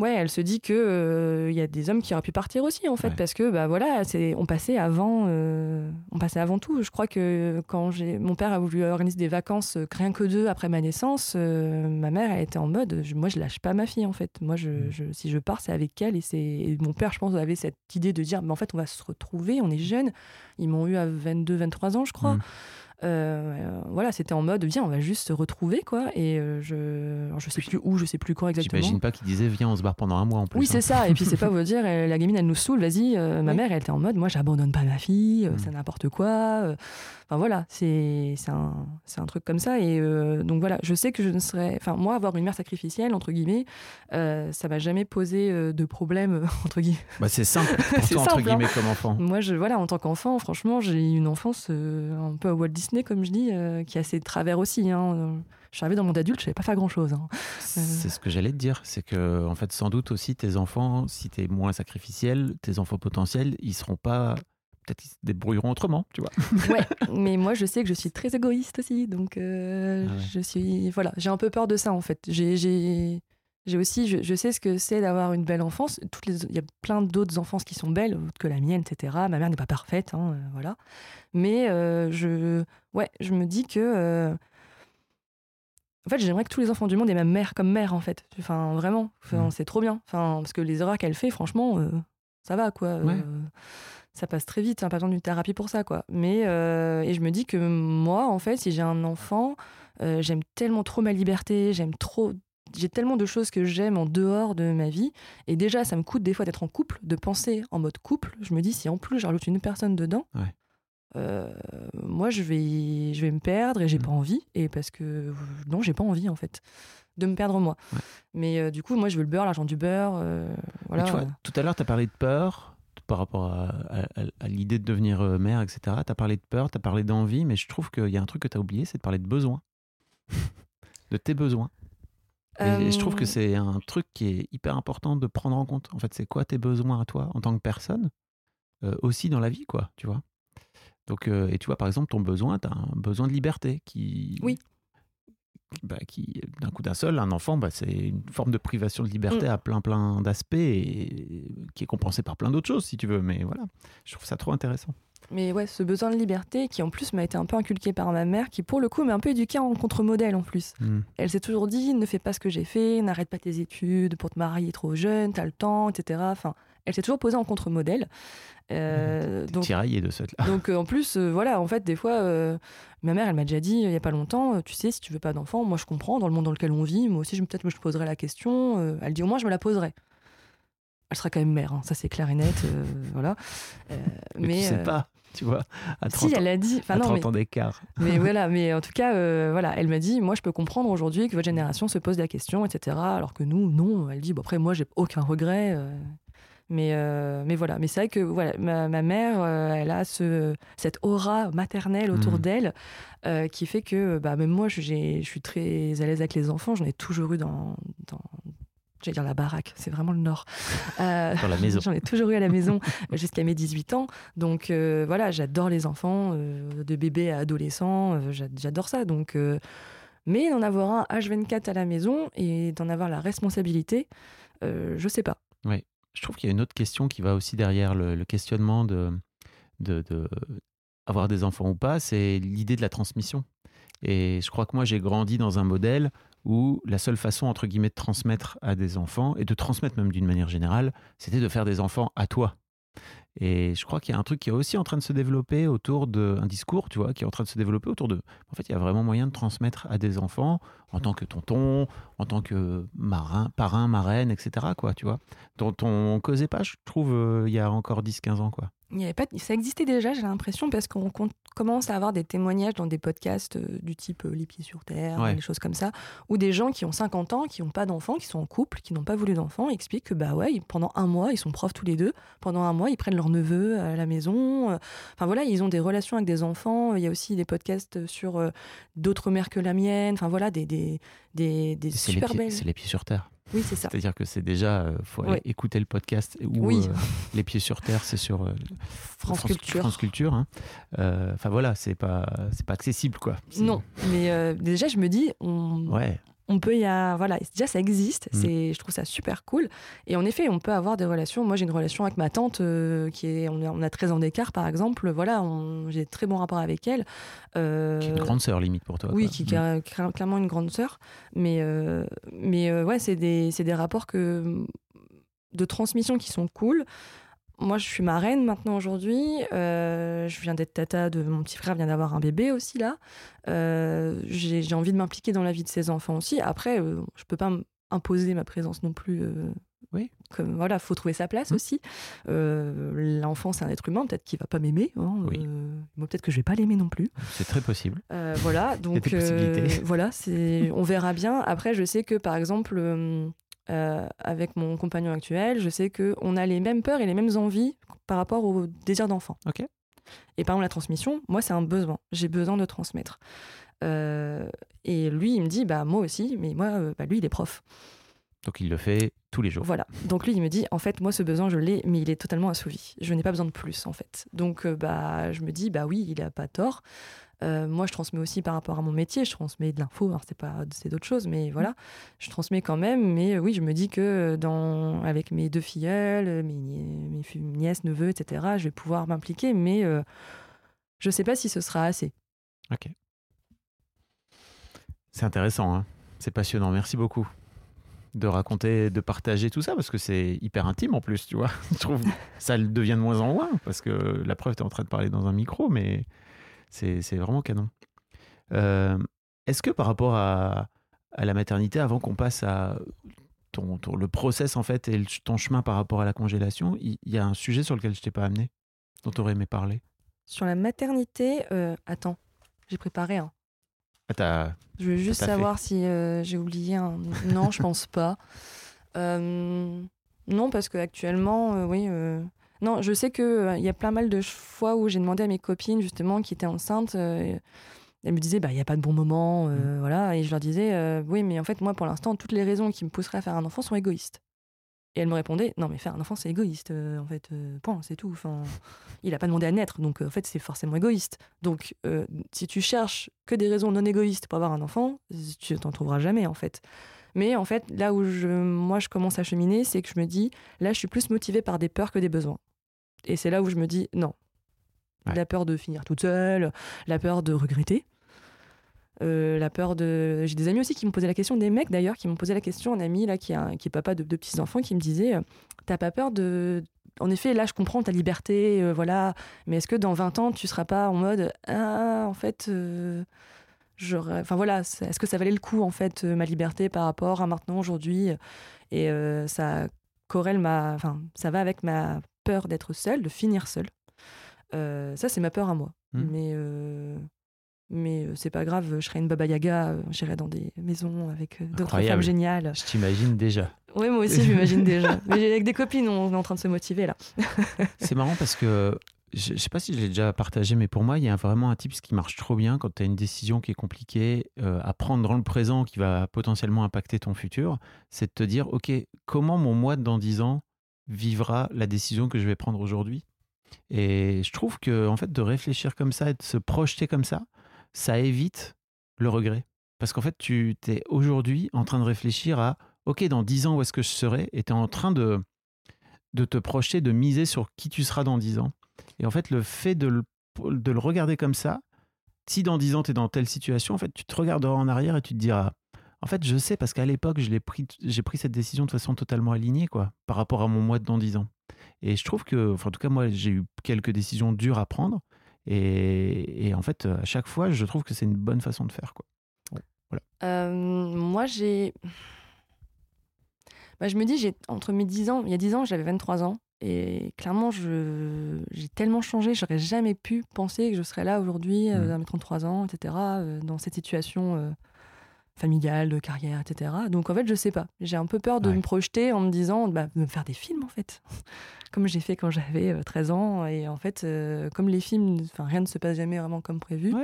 Euh, Ouais, elle se dit que euh, il y a des hommes qui auraient pu partir aussi en fait Ouais. parce que bah voilà, c'est on passait avant euh, on passait avant tout. Je crois que quand j'ai mon père a voulu organiser des vacances euh, rien que deux après ma naissance, euh, ma mère elle était en mode je- moi je lâche pas ma fille en fait. Moi je, Mm. je- si je pars c'est avec elle et c'est et mon père je pense avait cette idée de dire mais en fait on va se retrouver, on est jeunes. Ils m'ont eu à 22 23 ans je crois. Mm. Euh, voilà, c'était en mode viens, on va juste se retrouver quoi et euh, je alors, je sais plus où, je sais plus quand exactement. J'imagine pas qu'il disait viens on se barre pendant un mois en plus. Oui, hein. c'est ça. Et puis, c'est pas vous dire, euh, la gamine, elle nous saoule, vas-y. euh, ma Oui. mère, elle était en mode, moi, j'abandonne pas ma fille, euh, Mm. c'est n'importe quoi. Enfin, voilà, c'est un, c'est un truc comme ça. Et donc, voilà, je sais que je ne serais. Enfin, moi, avoir une mère sacrificielle, entre guillemets, ça m'a jamais posé de problème, entre guillemets. Bah, c'est simple pour C'est toi entre hein. guillemets comme enfant. Moi, je, voilà, en tant qu'enfant, franchement, j'ai eu une enfance un peu à Walt Disney, comme je dis, euh, qui a ses travers aussi. Hein. Euh, Je suis arrivée dans le monde adulte, je savais pas faire grand chose. Hein. C'est ce que j'allais te dire, c'est que en fait sans doute aussi tes enfants, si tu es moins sacrificiel, tes enfants potentiels, ils seront pas peut-être ils se débrouilleront autrement, tu vois. Ouais, mais moi je sais que je suis très égoïste aussi, donc euh, Ah ouais. je suis voilà, j'ai un peu peur de ça en fait. J'ai j'ai aussi, je, je sais ce que c'est d'avoir une belle enfance. Toutes les, il y a plein d'autres enfances qui sont belles que la mienne, etc. Ma mère n'est pas parfaite, hein, euh, voilà. Mais euh, je, ouais, je me dis que, euh, en fait, j'aimerais que tous les enfants du monde aient ma mère comme mère, en fait. Enfin, vraiment, enfin, Mm. c'est trop bien. Enfin, parce que les erreurs qu'elle fait, franchement, euh, ça va, quoi. Ouais. Ça passe très vite, hein, pas besoin d'une thérapie pour ça, quoi. Mais et je me dis que moi, en fait, si j'ai un enfant, j'aime tellement trop ma liberté, j'aime trop, j'ai tellement de choses que j'aime en dehors de ma vie. Et déjà, ça me coûte des fois d'être en couple, de penser en mode couple. Je me dis si en plus j'ajoute une personne dedans. Ouais. euh, moi, je vais, je vais me perdre et j'ai Mm. pas envie. Et parce que euh, non, j'ai pas envie en fait de me perdre moi. Ouais. Mais euh, du coup, moi, je veux le beurre, l'argent du beurre. euh, voilà. Tu vois, tout à l'heure, tu as parlé de peur par rapport à, à- l'idée de devenir mère, etc. Tu as parlé de peur, tu as parlé d'envie, mais je trouve qu'il y a un truc que tu as oublié, c'est de parler de besoin. de tes besoins. Et, et je trouve que Euh, c'est un truc qui est hyper important de prendre en compte. En fait, c'est quoi tes besoins à toi en tant que personne, euh, aussi dans la vie, quoi, tu vois? Donc, euh, et tu vois, par exemple, ton besoin, tu as un besoin de liberté qui. Oui. bah, qui, d'un coup d'un seul, un enfant, bah, c'est une forme de privation de liberté Mm. à plein plein d'aspects et qui est compensée par plein d'autres choses, si tu veux. Mais voilà, je trouve ça trop intéressant. Mais ouais, ce besoin de liberté qui en plus m'a été un peu inculqué par ma mère, qui pour le coup m'a un peu éduquée en contre-modèle en plus. Mm. Elle s'est toujours dit ne fais pas ce que j'ai fait, n'arrête pas tes études pour te marier trop jeune, t'as le temps, etc. Enfin, elle s'est toujours posée en contre-modèle. Euh, donc, Tiraillé de cette là. donc euh, en plus, euh, voilà, en fait, des fois, euh, ma mère, elle m'a déjà dit il y a pas longtemps, tu sais, si tu veux pas d'enfant, moi je comprends, dans le monde dans lequel on vit, moi aussi, je- peut-être que je poserai la question. Elle dit au moins, je me la poserai. Elle sera quand même mère, hein, ça c'est clair et net, euh, voilà. Euh, Mais, tu sais euh, pas, tu vois, à 30, Si, elle a dit. Enfin, non, 30 mais, ans d'écart. mais voilà, mais en tout cas, euh, voilà, elle m'a dit, moi, je peux comprendre aujourd'hui que votre génération se pose la question, etc. Alors que nous, non. Elle dit, bon, après, moi, j'ai aucun regret. euh, mais, euh, mais voilà, mais c'est vrai que voilà, ma, ma mère, elle a ce, cette aura maternelle autour Mhm. d'elle qui fait que bah, même moi, je suis très à l'aise avec les enfants. J'en ai toujours eu dans, dans, J'allais dire la baraque, c'est vraiment le nord. Euh, Dans la maison. J'en ai toujours eu à la maison jusqu'à mes 18 ans. Donc euh, voilà, j'adore les enfants, euh, de bébé à adolescent, j'adore ça. Donc, mais d'en avoir un H24 à la maison et d'en avoir la responsabilité, je sais pas. Oui, je trouve qu'il y a une autre question qui va aussi derrière le, questionnement de, de, de avoir des enfants ou pas, c'est l'idée de la transmission. Et je crois que moi, j'ai grandi dans un modèle où la seule façon, entre guillemets, de transmettre à des enfants, et de transmettre même d'une manière générale, c'était de faire des enfants à toi. Et je crois qu'il y a un truc qui est aussi en train de se développer autour d'un discours, tu vois, qui est en train de se développer autour de. En fait, il y a vraiment moyen de transmettre à des enfants en tant que tonton, en tant que marin, parrain, marraine, etc. Quoi, tu vois, dont on causait pas, je trouve, euh, il y a encore 10-15 ans, quoi. Il y avait pas, ça existait déjà, j'ai l'impression, parce qu'on commence à avoir des témoignages dans des podcasts euh, du type euh, Les Pieds sur Terre, des choses comme ça, où des gens qui ont 50 ans, qui n'ont pas d'enfants, qui sont en couple, qui n'ont pas voulu d'enfants, expliquent que bah ouais, pendant un mois, ils sont profs tous les deux. Pendant un mois, ils prennent leur neveu à la maison. Euh, enfin voilà, ils ont des relations avec des enfants. Il y a aussi des podcasts sur d'autres mères que la mienne. Enfin voilà, des, des, des, des super belles. C'est Les Pieds sur Terre. Oui, c'est ça. C'est-à-dire que c'est déjà, il euh, faut aller écouter le podcast ou euh, Les Pieds sur Terre, c'est sur euh, France, Culture. France Culture. Hein. Enfin voilà, c'est pas, c'est pas accessible quoi. Non, mais déjà je me dis, on, ouais on peut y a, voilà déjà ça existe mm. c'est je trouve ça super cool. Et en effet on peut avoir des relations moi j'ai une relation avec ma tante euh, qui est on a, 13 ans d'écart par exemple. Voilà j'ai très bon rapport avec elle euh, qui est une grande sœur limite pour toi oui qui est mm. clairement une grande sœur. Mais euh, mais ouais c'est des des rapports que de transmission qui sont cool moi, je suis marraine maintenant aujourd'hui. Euh, je viens d'être tata de mon petit frère, vient d'avoir un bébé aussi là. Euh, j'ai envie de m'impliquer dans la vie de ses enfants aussi. Après, euh, je peux pas imposer ma présence non plus. oui. Comme voilà, faut trouver sa place mmh. aussi. L'enfant, c'est un être humain. Peut-être qu'il va pas m'aimer. Hein, oui. peut-être que je vais pas l'aimer non plus. C'est très possible. voilà. Donc voilà, c'est. On verra bien. Après, je sais que par exemple euh, avec mon compagnon actuel, je sais qu'on a les mêmes peurs et les mêmes envies par rapport au désir d'enfant. Ok. Et par exemple, la transmission, moi, c'est un besoin. J'ai besoin de transmettre. Euh, et lui, il me dit, bah moi aussi, mais moi, euh, bah, lui, il est prof. Donc il le fait tous les jours. Voilà. Donc lui, il me dit, en fait, moi, ce besoin, je l'ai, mais il est totalement assouvi. Je n'ai pas besoin de plus, en fait. Donc, bah, je me dis, bah oui, il n'a pas tort. Euh, moi, je transmets aussi par rapport à mon métier, je transmets de l'info, c'est pas, c'est d'autres choses, mais voilà, je transmets quand même. Mais oui, je me dis que dans, avec mes deux filleuls, mes, mes nièces, neveux, etc., je vais pouvoir m'impliquer, mais euh, je sais pas si ce sera assez. Ok. C'est intéressant, hein c'est passionnant. Merci beaucoup de raconter, de partager tout ça, parce que c'est hyper intime en plus, tu vois. Je trouve ça devient de moins en moins, parce que la preuve, tu es en train de parler dans un micro, mais c'est vraiment canon. Euh, est-ce que par rapport à, la maternité, avant qu'on passe à ton, le process en fait et ton chemin par rapport à la congélation, il y, a un sujet sur lequel je t'ai pas amené, dont tu aurais aimé parler? Sur la maternité, euh, attends, j'ai préparé un. Ah, je veux juste savoir si euh, j'ai oublié un. Non, je pense pas. non, parce qu'actuellement, oui, non, je sais qu'il euh, il y a plein mal de fois où j'ai demandé à mes copines, justement, qui étaient enceintes. Euh, elles me disaient, bah, il n'y a pas de bon moment. Euh, mmh. voilà. Et je leur disais, oui, mais en fait, moi, pour l'instant, toutes les raisons qui me pousseraient à faire un enfant sont égoïstes. Et elles me répondaient, non, mais faire un enfant, c'est égoïste. en fait, point, c'est tout. Enfin, il n'a pas demandé à naître. Donc, en fait, c'est forcément égoïste. Donc, si tu cherches que des raisons non égoïstes pour avoir un enfant, tu t'en trouveras jamais, en fait. Mais en fait, là où je, moi je commence à cheminer, c'est que je me dis, là, je suis plus motivée par des peurs que des besoins. Et c'est là où je me dis non. La peur de finir toute seule, la peur de regretter. Euh, la peur de. J'ai des amis aussi qui me posaient la question, des mecs d'ailleurs, qui m'ont posé la question, un ami là qui, a, qui est papa de deux petits enfants, qui me disait euh, T'as pas peur de. En effet, là, je comprends ta liberté, euh, voilà, mais est-ce que dans 20 ans, tu seras pas en mode Ah, en fait. Enfin voilà, est-ce que ça valait le coup, en fait, ma liberté par rapport à maintenant, aujourd'hui Et ça corrèle ma. Enfin, ça va avec ma peur d'être seule, de finir seule. Euh, ça, c'est ma peur à moi. Mmh. Mais, euh, mais euh, c'est pas grave, je serai une baba yaga, j'irai dans des maisons avec d'autres femmes géniales. Je t'imagine déjà. Oui, moi aussi, je m'imagine déjà. Mais avec des copines, on est en train de se motiver là. c'est marrant parce que je, ne sais pas si je l'ai déjà partagé, mais pour moi, il y a vraiment un type qui marche trop bien quand tu as une décision qui est compliquée euh, à prendre dans le présent qui va potentiellement impacter ton futur. C'est de te dire, OK, comment mon moi dans 10 ans vivra la décision que je vais prendre aujourd'hui Et je trouve que, en fait, de réfléchir comme ça et de se projeter comme ça, ça évite le regret. Parce qu'en fait, tu es aujourd'hui en train de réfléchir à, OK, dans 10 ans, où est-ce que je serai? Et tu es en train de, de te projeter, de miser sur qui tu seras dans 10 ans. Et en fait, le fait de le, de le regarder comme ça, si dans 10 ans, tu es dans telle situation, en fait, tu te regarderas en arrière et tu te diras, en fait, je sais parce qu'à l'époque, j'ai pris, pris cette décision de façon totalement alignée, quoi, par rapport à mon moi de dans 10 ans. Et je trouve que, enfin, en tout cas, moi, j'ai eu quelques décisions dures à prendre. Et, et, en fait, à chaque fois, je trouve que c'est une bonne façon de faire, quoi. Voilà. Euh, moi, j'ai. Bah, je me dis, j'ai entre mes 10 ans, il y a 10 ans, j'avais 23 ans. Et clairement, j'ai tellement changé, j'aurais jamais pu penser que je serais là aujourd'hui, euh, mmh. à mes 33 ans, etc., euh, dans cette situation euh, familiale, de carrière, etc. Donc en fait, je sais pas. J'ai un peu peur de me projeter en me disant, bah, de me faire des films en fait, comme j'ai fait quand j'avais 13 ans. Et en fait, comme les films, rien ne se passe jamais vraiment comme prévu,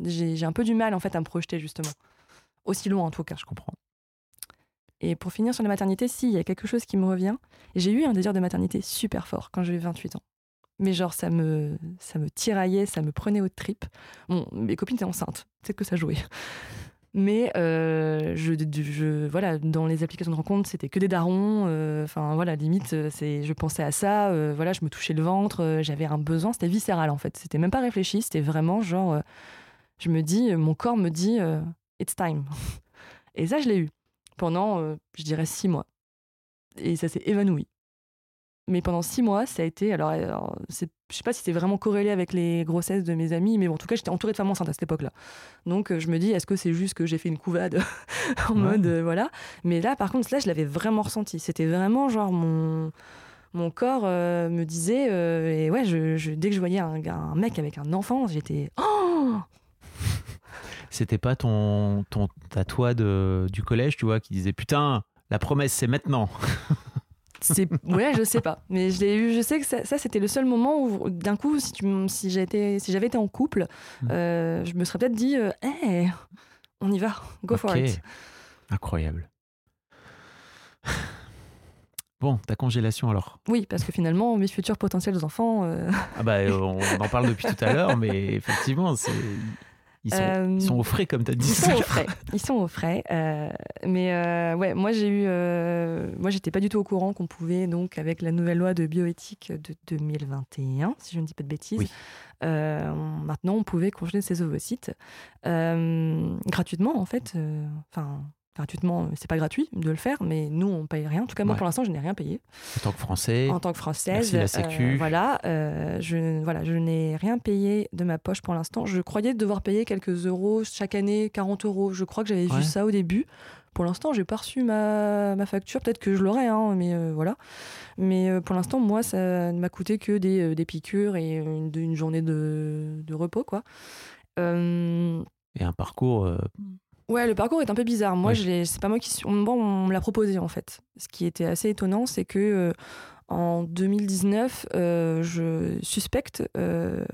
j'ai un peu du mal en fait à me projeter justement. Aussi loin en tout cas. Je comprends. Et pour finir sur la maternité, si, il y a quelque chose qui me revient. J'ai eu un désir de maternité super fort quand j'avais 28 ans. Mais genre, ça me, ça me tiraillait, ça me prenait aux tripes. Bon, mes copines étaient enceintes, c'est que ça jouait. Mais euh, je, voilà, dans les applications de rencontre, c'était que des darons. Euh, enfin, voilà, limite, euh, c'est, je pensais à ça. voilà, je me touchais le ventre. j'avais un besoin. C'était viscéral, en fait. C'était même pas réfléchi. C'était vraiment genre, je me dis, mon corps me dit, it's time. Et ça, je l'ai eu pendant, je dirais, six mois. Et ça s'est évanoui. Mais pendant six mois, ça a été. Alors, alors je sais pas si c'était vraiment corrélé avec les grossesses de mes amis, mais bon, en tout cas, j'étais entourée de femmes enceintes à cette époque-là. Donc, euh, je me dis, est-ce que c'est juste que j'ai fait une couvade en mode. Euh, voilà. Mais là, par contre, là, je l'avais vraiment ressenti. C'était vraiment genre mon. Mon corps me disait. et ouais, je, dès que je voyais un, un mec avec un enfant, j'étais. Oh c'était pas ton, ton toi de, du collège, tu vois, qui disait putain, la promesse c'est maintenant. c'est ouais je sais pas. Mais je l'ai eu je sais que ça, c'était le seul moment où d'un coup si tu si j'étais si j'avais été en couple hmm. euh, je me serais peut-être dit hé, euh, on y va. Go for it incroyable. Bon, ta congélation alors? Oui, parce que finalement, mes futurs potentiels enfants. Euh, ah bah, on en parle depuis tout à l'heure, mais effectivement, c'est ils sont, ils sont, au frais, comme tu as dit. Ils sont au frais. Ils sont au frais. Euh, mais euh, ouais, moi, j'ai eu. Euh, moi, j'étais pas du tout au courant qu'on pouvait, donc, avec la nouvelle loi de bioéthique de 2021, si je ne dis pas de bêtises, maintenant, on pouvait congeler ses ovocytes gratuitement, en fait. Enfin gratuitement, c'est pas gratuit de le faire, mais nous on paye rien. En tout cas, moi pour l'instant, je n'ai rien payé. En tant que Français. En tant que Française. Merci la Sécu. Euh, voilà, euh, je, voilà, je n'ai rien payé de ma poche pour l'instant. Je croyais devoir payer quelques euros chaque année, 40 euros. Je crois que j'avais vu ça au début. Pour l'instant, j'ai pas reçu ma, ma facture. Peut-être que je l'aurai, hein, mais euh, voilà. Mais pour l'instant, moi, ça ne m'a coûté que des, des piqûres et une, une journée de, de, repos, quoi. et un parcours Ouais, le parcours est un peu bizarre. Moi, je c'est pas moi qui. On, bon, on me l'a proposé en fait. Ce qui était assez étonnant, c'est que euh, en 2019, euh, je suspecte. Euh,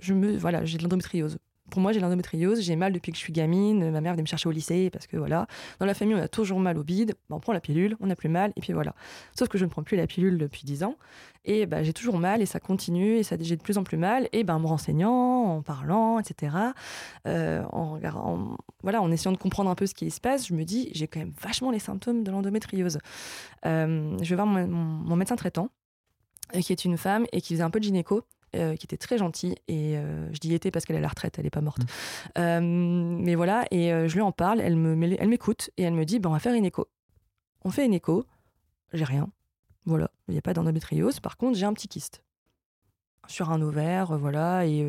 je me, voilà, j'ai de l'endométriose pour moi, j'ai l'endométriose, j'ai mal depuis que je suis gamine. Ma mère venait me chercher au lycée parce que voilà, dans la famille, on a toujours mal au bide. on prend la pilule, on n'a plus mal, et puis voilà. Sauf que je ne prends plus la pilule depuis 10 ans, et bah, j'ai toujours mal, et ça continue, et ça, j'ai de plus en plus mal. Et ben, en me renseignant, en parlant, etc., euh, en, voilà, en essayant de comprendre un peu ce qui se passe, je me dis, j'ai quand même vachement les symptômes de l'endométriose. Euh, je vais voir mon, mon médecin traitant, euh, qui est une femme et qui faisait un peu de gynéco. Euh, qui était très gentille. Et euh, je dis était parce qu'elle est à la retraite, elle n'est pas morte. Mm. Euh, mais voilà, et je lui en parle, elle me, elle m'écoute et elle me dit, ben, on va faire une écho. On fait une écho, j'ai rien. Voilà, il n'y a pas d'endométriose. Par contre, j'ai un petit kyste sur un ovaire, voilà, et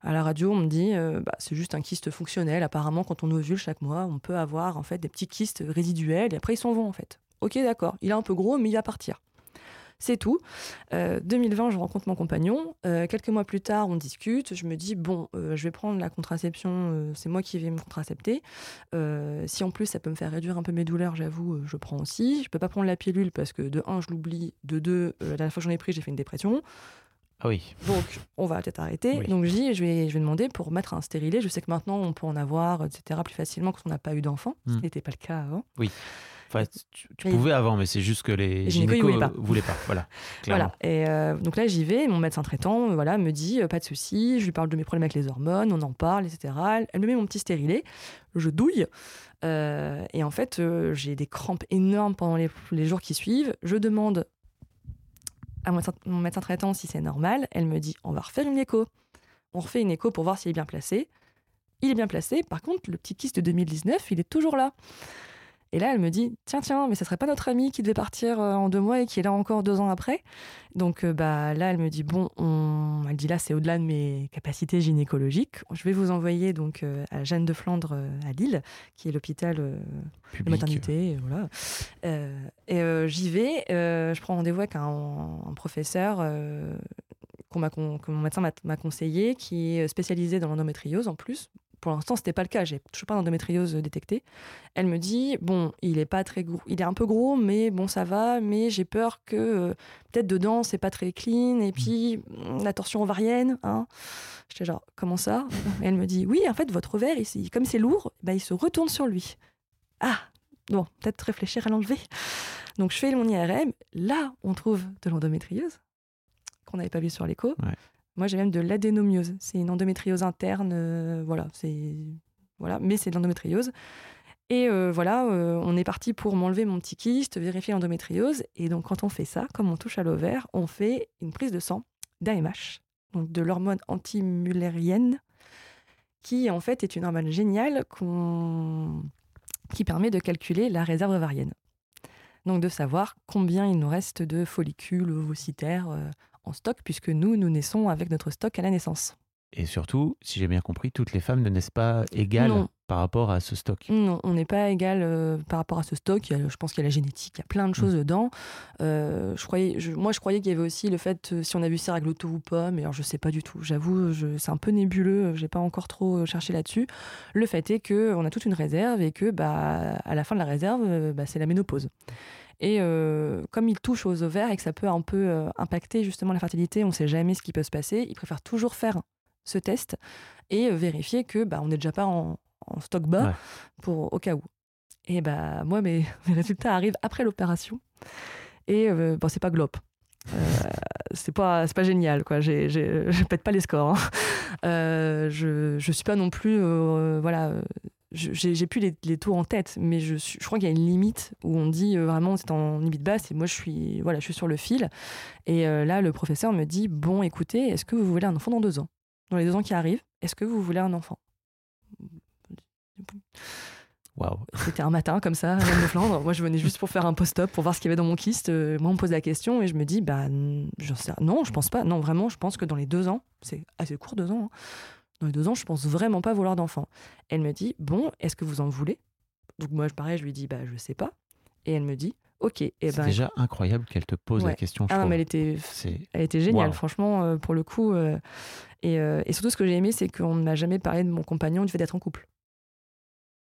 à la radio, on me dit, bah, c'est juste un kyste fonctionnel. Apparemment, quand on ovule chaque mois, on peut avoir en fait des petits kystes résiduels et après ils s'en vont en fait. Ok, d'accord. Il est un peu gros, mais il va partir. C'est tout. 2020, euh, je rencontre mon compagnon. Euh, quelques mois plus tard, on discute. Je me dis, bon, euh, je vais prendre la contraception, c'est moi qui vais me contracepter. si en plus ça peut me faire réduire un peu mes douleurs, j'avoue, je prends aussi. Je peux pas prendre la pilule parce que de un, je l'oublie. De deux, la dernière fois que j'en ai pris, j'ai fait une dépression. Ah oui. Donc, on va peut-être arrêter. Oui. Donc, je dis, je vais, je vais demander pour mettre un stérilet. Je sais que maintenant, on peut en avoir, etc., plus facilement quand on n'a pas eu d'enfant, ce Mm. qui n'était pas le cas avant. Enfin, tu, pouvais avant, mais c'est juste que les Les gynécos, gynécos voulaient pas. voulaient pas. Voilà. Clairement. Voilà. Et euh, donc là, j'y vais. Mon médecin traitant, euh, voilà, me dit euh, pas de souci. Je lui parle de mes problèmes avec les hormones, on en parle, etc. Elle- Elle me met mon petit stérilet. Je douille. Euh, et en fait, euh, j'ai des crampes énormes pendant les, les jours qui suivent. Je demande à mon médecin, mon médecin traitant si c'est normal. Elle me dit on va refaire une écho. On refait une écho pour voir s'il est bien placé. Il est bien placé. Par contre, le petit kyste de 2019, il est toujours là. Et là, elle me dit Tiens, tiens, mais ça serait pas notre ami qui devait partir euh, en deux mois et qui est là encore deux ans après? Donc, euh, bah, là, elle me dit Bon, on... elle dit là, c'est au-delà de mes capacités gynécologiques. Je vais vous envoyer donc euh, à Jeanne de Flandre à Lille, qui est l'hôpital de maternité. Voilà. Euh, et euh, j'y vais, euh, je prends rendez-vous avec un, un professeur qu'on m'a que mon médecin m'a- m'a conseillé, qui est spécialisé dans l'endométriose en plus. Pour l'instant, c'était pas le cas. J'ai toujours pas d'endométriose détectée. Elle me dit bon, il est pas très gros, il est un peu gros, mais bon, ça va. Mais j'ai peur que euh, peut-être dedans c'est pas très clean. Et puis mm, la torsion ovarienne. Hein. J'étais genre comment ça? Et elle me dit oui, en fait, votre ovaire, ici, comme c'est lourd, bah, il se retourne sur lui. Ah, bon, peut-être réfléchir à l'enlever. Donc je fais mon IRM. Là, on trouve de l'endométriose qu'on n'avait pas vu sur l'écho. Ouais. Moi, j'ai même de l'adénomiose. C'est une endométriose interne. euh, voilà, c'est voilà, mais c'est de l'endométriose. Et euh, voilà, euh, on est parti pour m'enlever mon petit kyste, vérifier l'endométriose. Et donc, quand on fait ça, comme on touche à l'ovaire, on fait une prise de sang d'AMH, donc de l'hormone antimullérienne, qui en fait est une hormone géniale qui permet de calculer la réserve ovarienne. Donc de savoir combien il nous reste de follicules ovocytaires en stock, puisque nous, nous naissons avec notre stock à la naissance. Et surtout, si j'ai bien compris, toutes les femmes ne naissent pas égales Non. par rapport à ce stock. Non, on n'est pas égal euh, par rapport à ce stock. Il y a- je pense qu'il y a la génétique, il y a plein de choses dedans. Euh, je croyais, je- moi, je croyais qu'il y avait aussi le fait euh, si on a vu ça avec l'auto ou pas, mais alors je sais pas du tout. J'avoue, c'est un peu nébuleux. euh, J'ai pas encore trop cherché là-dessus. Le fait est que on a toute une réserve et que, bah, à la fin de la réserve, bah, c'est la ménopause. Et euh, comme il touche aux ovaires et que ça peut un peu euh, impacter justement la fertilité, on sait jamais ce qui peut se passer. Ils préfèrent toujours faire ce test et euh, vérifier que bah, on n'est déjà pas en, en stock bas Ouais. pour au cas où. Et bah moi mes, mes résultats arrivent après l'opération et euh, bon c'est pas glop. Euh, c'est pas c'est pas génial quoi. J'ai- je pète pas les scores. hein. Je je suis pas non plus voilà. J'ai, plus les, les taux en tête, mais je, crois qu'il y a une limite où on dit euh, vraiment c'est en limite basse et moi je suis voilà je suis sur le fil. Et euh, là le professeur me dit bon écoutez est-ce que vous voulez un enfant dans deux ans? Dans les deux ans qui arrivent, est-ce que vous voulez un enfant? Waouh. C'était un matin comme ça, à de Flandre. Moi, je venais juste pour faire un post-op, pour voir ce qu'il y avait dans mon kyste. Euh, Moi, on me pose la question et je me dis, bah, sais- non, je pense pas. Non, vraiment, je pense que dans les deux ans, c'est assez court, deux ans. hein. Les deux ans, je pense vraiment pas vouloir d'enfant. Elle me dit, bon, est-ce que vous en voulez? Donc, moi, pareil, je lui dis, bah, je sais pas. Et elle me dit, ok. Et C'est ben, déjà incroyable qu'elle te pose la question. Je ah non, trouve. mais elle était, C'est elle était géniale, franchement, euh, pour le coup. euh, et, euh, et surtout, ce que j'ai aimé, c'est qu'on ne m'a jamais parlé de mon compagnon du fait d'être en couple.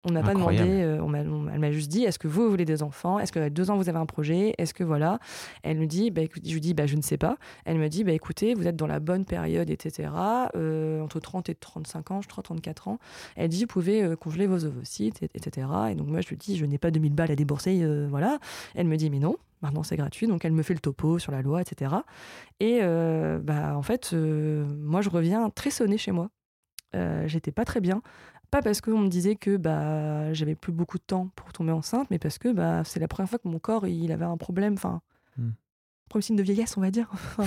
On n'a pas demandé, euh, on elle m'a juste dit est-ce que vous voulez des enfants? Est-ce que à deux ans vous avez un projet? Est-ce que voilà? Elle me dit bah, écoute, je lui dis bah, je ne sais pas. Elle me dit bah, écoutez, vous êtes dans la bonne période, etc. euh, entre 30 et 35 ans, je crois 34 ans. Elle dit vous pouvez euh, congeler vos ovocytes, et- etc. Et donc moi je lui dis je n'ai pas 2000 balles à débourser, voilà. Elle me dit mais non, maintenant c'est gratuit, donc elle me fait le topo sur la loi, etc. Et bah, en fait, moi, je reviens très sonnée chez moi. Euh, J'étais pas très bien. Pas parce qu'on me disait que bah, j'avais plus beaucoup de temps pour tomber enceinte, mais parce que bah, c'est la première fois que mon corps il avait un problème. Enfin, Hmm. premier signe de vieillesse, on va dire.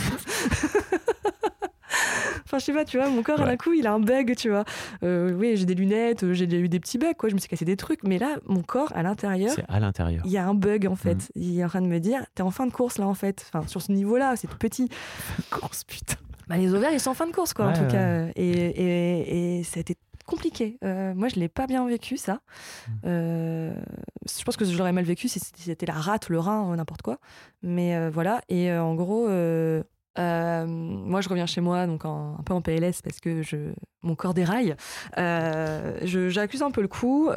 Enfin, je sais pas, tu vois, mon corps, Ouais. d'un coup, il a un bug, tu vois. Euh, oui, j'ai des lunettes, j'ai eu des petits bugs, quoi. Je me suis cassé des trucs. Mais là, mon corps, à l'intérieur, c'est à l'intérieur. il y a un bug en fait. Mm. Il est en train de me dire, t'es en fin de course là en fait. Enfin, sur ce niveau-là, c'est tout petit. Course, putain. Bah, les ovaires, ils sont en fin de course quoi, en tout ouais. cas. Et, et, et ça a été compliqué. Euh, moi, je l'ai pas bien vécu ça. Mm. Euh, je pense que je l'aurais mal vécu si c'était la rate, le rein, n'importe quoi. Mais euh, voilà. Et en gros. moi, je reviens chez moi, donc en- un peu en PLS parce que je, mon corps déraille. Je- J'accuse un peu le coup.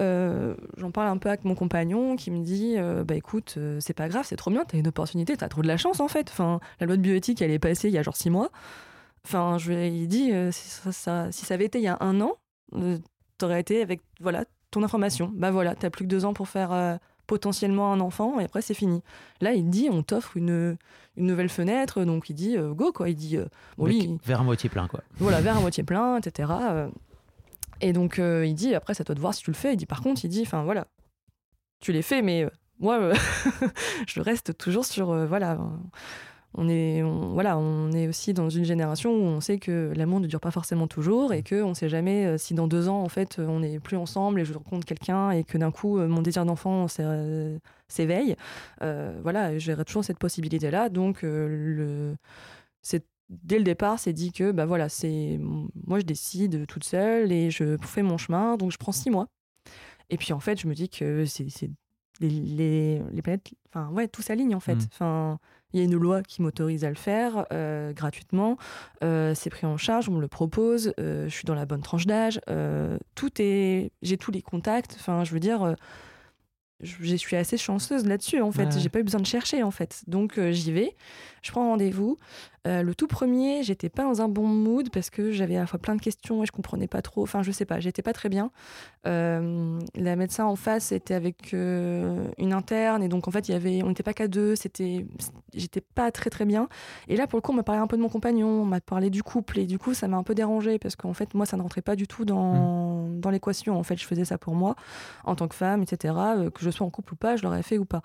J'en parle un peu avec mon compagnon qui me dit Bah écoute, c'est pas grave, c'est trop bien, t'as une opportunité, t'as trop de la chance en fait. Enfin, la loi de bioéthique, elle est passée il y a genre six mois. Enfin, je lui ai dit, euh, si, ça, ça- si ça avait été il y a un an, t'aurais été avec voilà ton information. Bah voilà, t'as plus que deux ans pour faire euh, potentiellement un enfant et après c'est fini. Là, il dit, on t'offre une, une nouvelle fenêtre, donc il dit euh, go quoi. Il dit, euh, bon lui, Vers à moitié plein, quoi. voilà, verre à moitié plein, etc. euh. Et donc, euh, il dit, après, c'est à toi de voir si tu le fais. Il dit, par contre, il dit, enfin, voilà, tu les fais, mais euh, moi, euh, je reste toujours sur, euh, voilà, on est, on- voilà, on est aussi dans une génération où on sait que l'amour ne dure pas forcément toujours et qu'on ne sait jamais euh, si dans deux ans, en fait, on n'est plus ensemble et je rencontre quelqu'un et que d'un coup, euh, mon désir d'enfant euh, s'éveille. Euh, voilà, j'aurai toujours cette possibilité-là. Donc, euh, le, dès le départ, c'est dit que bah voilà, c'est moi je décide toute seule et je fais mon chemin, donc je prends six mois. Et puis en fait, je me dis que c'est les, les, les planètes, enfin ouais, tout s'aligne en fait. Mm. Enfin, il y a une loi qui m'autorise à le faire euh, gratuitement. Euh, c'est pris en charge, on me le propose. euh, je suis dans la bonne tranche d'âge. tout est, j'ai tous les contacts. Enfin, je veux dire. je, suis assez chanceuse là-dessus en fait. Ouais. J'ai pas eu besoin de chercher en fait. Donc j'y vais, je prends rendez-vous. Euh, le tout premier, j'étais pas dans un bon mood parce que j'avais à la fois plein de questions et je comprenais pas trop. Enfin, je sais pas, j'étais pas très bien. Euh, la médecin en face était avec euh, une interne et donc en fait, il y avait, on n'était pas qu'à deux. C'était, j'étais pas très très bien. Et là, pour le coup, on m'a parlé un peu de mon compagnon, on m'a parlé du couple et du coup, ça m'a un peu dérangé parce qu'en fait, moi, ça ne rentrait pas du tout dans, dans l'équation. En fait, je faisais ça pour moi en tant que femme, etc. Que je sois en couple ou pas, je l'aurais fait ou pas.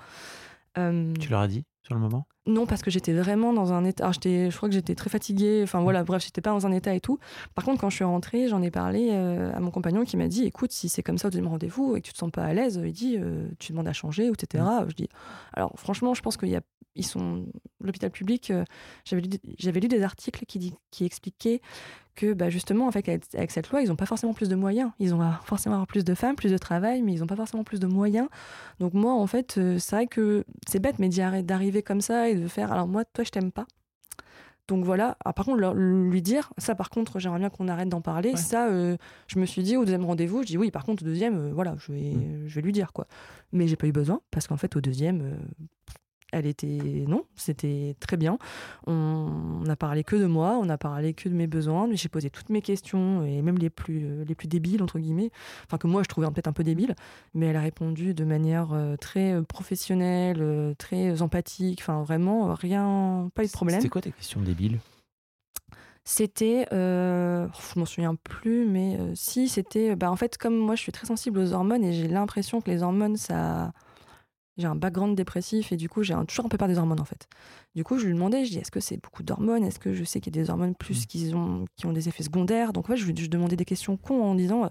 Tu leur as dit? Sur le moment? Non, parce que j'étais vraiment dans un état. alors, je crois que j'étais très fatiguée. Enfin voilà, bref, j'étais pas dans un état et tout. Par contre, quand je suis rentrée, j'en ai parlé euh, à mon compagnon qui m'a dit écoute, si c'est comme ça au deuxième rendez-vous et que tu te sens pas à l'aise, il dit euh, tu demandes à changer, etc. Je dis alors franchement, je pense qu'il y a. Ils sont. L'hôpital public, euh, j'avais, lu, des- j'avais lu des articles qui, dit- qui expliquaient que bah, justement, en fait, avec, avec cette loi, ils n'ont pas forcément plus de moyens. Ils ont forcément avoir plus de femmes, plus de travail, mais ils n'ont pas forcément plus de moyens. Donc moi, en fait, c'est vrai que c'est bête, mais d'y arrêter- d'arriver comme ça et de faire, alors moi, toi, je t'aime pas. Donc voilà. Ah, par contre, leur- lui dire, ça, par contre, j'aimerais bien qu'on arrête d'en parler. Ouais. Ça, euh, je me suis dit au deuxième rendez-vous, je dis oui, par contre, au deuxième, euh, voilà, je vais, Mm. je vais lui dire quoi. Mais j'ai pas eu besoin parce qu'en fait, au deuxième, euh, elle était non, c'était très bien. On n'a parlé que de moi, on n'a parlé que de mes besoins. J'ai posé toutes mes questions et même les plus euh, les plus débiles entre guillemets, enfin que moi je trouvais peut-être un peu débiles, mais elle a répondu de manière euh, très euh, professionnelle, très empathique. Enfin vraiment rien, pas eu de problème. C'était quoi tes questions débiles? C'était, euh, je m'en souviens plus, mais euh, si c'était, bah en fait comme moi je suis très sensible aux hormones et j'ai l'impression que les hormones ça, j'ai un background dépressif et du coup j'ai un- toujours un peu peur des hormones en fait. Du coup je lui demandais, je dis est-ce que c'est beaucoup d'hormones, est-ce que je sais qu'il y a des hormones plus Mm. qui ont qui ont des effets secondaires? Donc ouais je lui je demandais des questions cons en disant euh,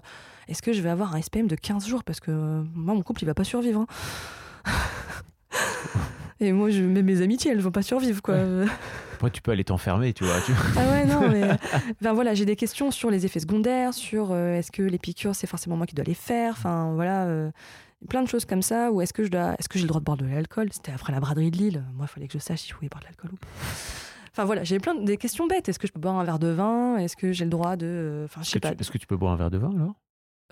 est-ce que je vais avoir un SPM de 15 jours? Parce que euh, moi mon couple il va pas survivre. hein. Et moi, je, même mes amitiés, elles vont pas survivre, quoi. Après, tu peux aller t'enfermer, tu vois. tu- Ah ouais, non, mais. Enfin voilà, j'ai des questions sur les effets secondaires, sur euh, est-ce que les piqûres, c'est forcément moi qui dois les faire. Enfin voilà, euh, plein de choses comme ça. Ou est-ce que je dois, est-ce que j'ai le droit de boire de l'alcool? C'était après la braderie de Lille. Moi, il fallait que je sache si je pouvais boire de l'alcool ou pas. Enfin voilà, j'ai plein de des questions bêtes. Est-ce que je peux boire un verre de vin? Est-ce que j'ai le droit de. euh, Enfin, je sais pas. tu... est-ce que tu peux boire un verre de vin alors?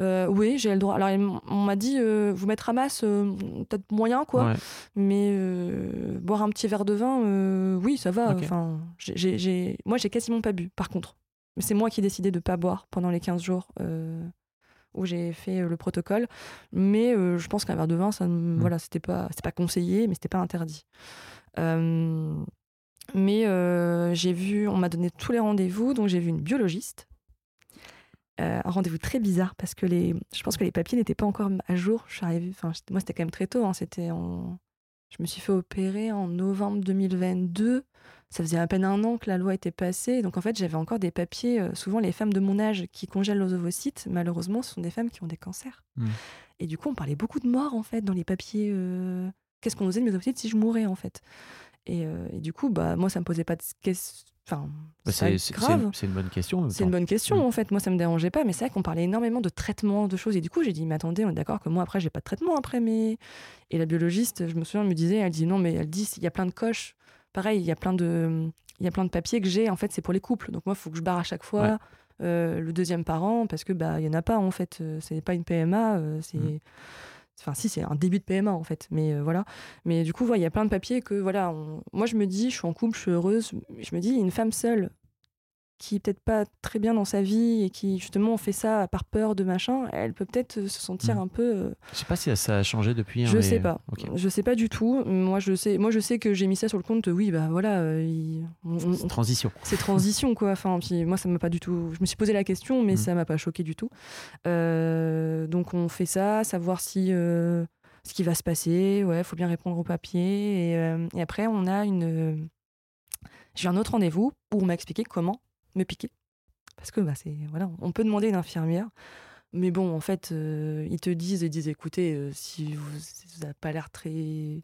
Euh, oui, j'ai le droit. Alors, on m'a dit, euh, vous mettre à masse, euh, peut-être moyen, quoi. Ouais. Mais euh, boire un petit verre de vin, oui, ça va. Ok. Enfin, j'ai- j'ai- moi, j'ai quasiment pas bu, par contre. Mais c'est moi qui ai décidé de pas boire pendant les 15 jours où j'ai fait le protocole. Mais je pense qu'un verre de vin, ça, ne- Mm. voilà, c'était pas, c'était pas conseillé, mais c'était pas interdit. Mais j'ai vu, on m'a donné tous les rendez-vous, donc j'ai vu une biologiste. Euh, un rendez-vous très bizarre parce que les, je pense que les papiers n'étaient pas encore à jour. Je suis arrivée, enfin, moi c'était quand même très tôt. hein, c'était en, je me suis fait opérer en novembre 2022. Ça faisait à peine un an que la loi était passée. Donc en fait, j'avais encore des papiers. euh, souvent, les femmes de mon âge qui congèlent leurs ovocytes, malheureusement, ce sont des femmes qui ont des cancers. Mm. Et du coup, on parlait beaucoup de morts en fait dans les papiers. euh, Qu'est-ce qu'on faisait de mes ovocytes si je mourais en fait? Et, et du coup, bah moi, ça me posait pas de questions. Enfin, Bah, c'est grave. une, c'est une bonne question. C'est une bonne question Mm. en fait. Moi, ça me dérangeait pas, mais c'est vrai qu'on parlait énormément de traitements, de choses. Et du coup, j'ai dit, mais attendez, on est d'accord que moi après, j'ai pas de traitement après. Mais et la biologiste, je me souviens, me disait, elle dit non, mais elle dit, il y a plein de coches. Pareil, il y a plein de, il y a plein de papiers que j'ai. En fait, c'est pour les couples. Donc moi, il faut que je barre à chaque fois Ouais. euh, le deuxième parent parce que bah il y en a pas en fait. Euh, C'est pas une PMA. euh, c'est Mm. Enfin, si, c'est un début de PMA en fait, mais euh, voilà. Mais du coup, il y a plein de papiers que voilà. Moi, je me dis, je suis en couple, je suis heureuse. Je me dis, une femme seule qui est peut-être pas très bien dans sa vie et qui justement fait ça par peur de machin, elle peut peut-être se sentir Mm. un peu. euh, Je sais pas si ça a changé depuis. hein, je mais- sais pas. Je sais pas du tout. Moi je sais, moi je sais que j'ai mis ça sur le compte. Oui bah voilà, euh, il- on- on- C'est Transition. c'est transition quoi. Enfin puis moi ça m'a pas du tout. Je me suis posé la question mais Mm. ça m'a pas choqué du tout. Euh, donc on fait ça, savoir si euh, ce qui va se passer. Ouais, faut bien répondre au papier et, euh, et après on a une. euh, J'ai un autre rendez-vous où on m'a expliqué comment me piquer parce que bah c'est voilà, on peut demander une infirmière. Mais bon, en fait, euh, ils te disent, ils disent, écoutez, euh, si vous n'avez pas l'air très,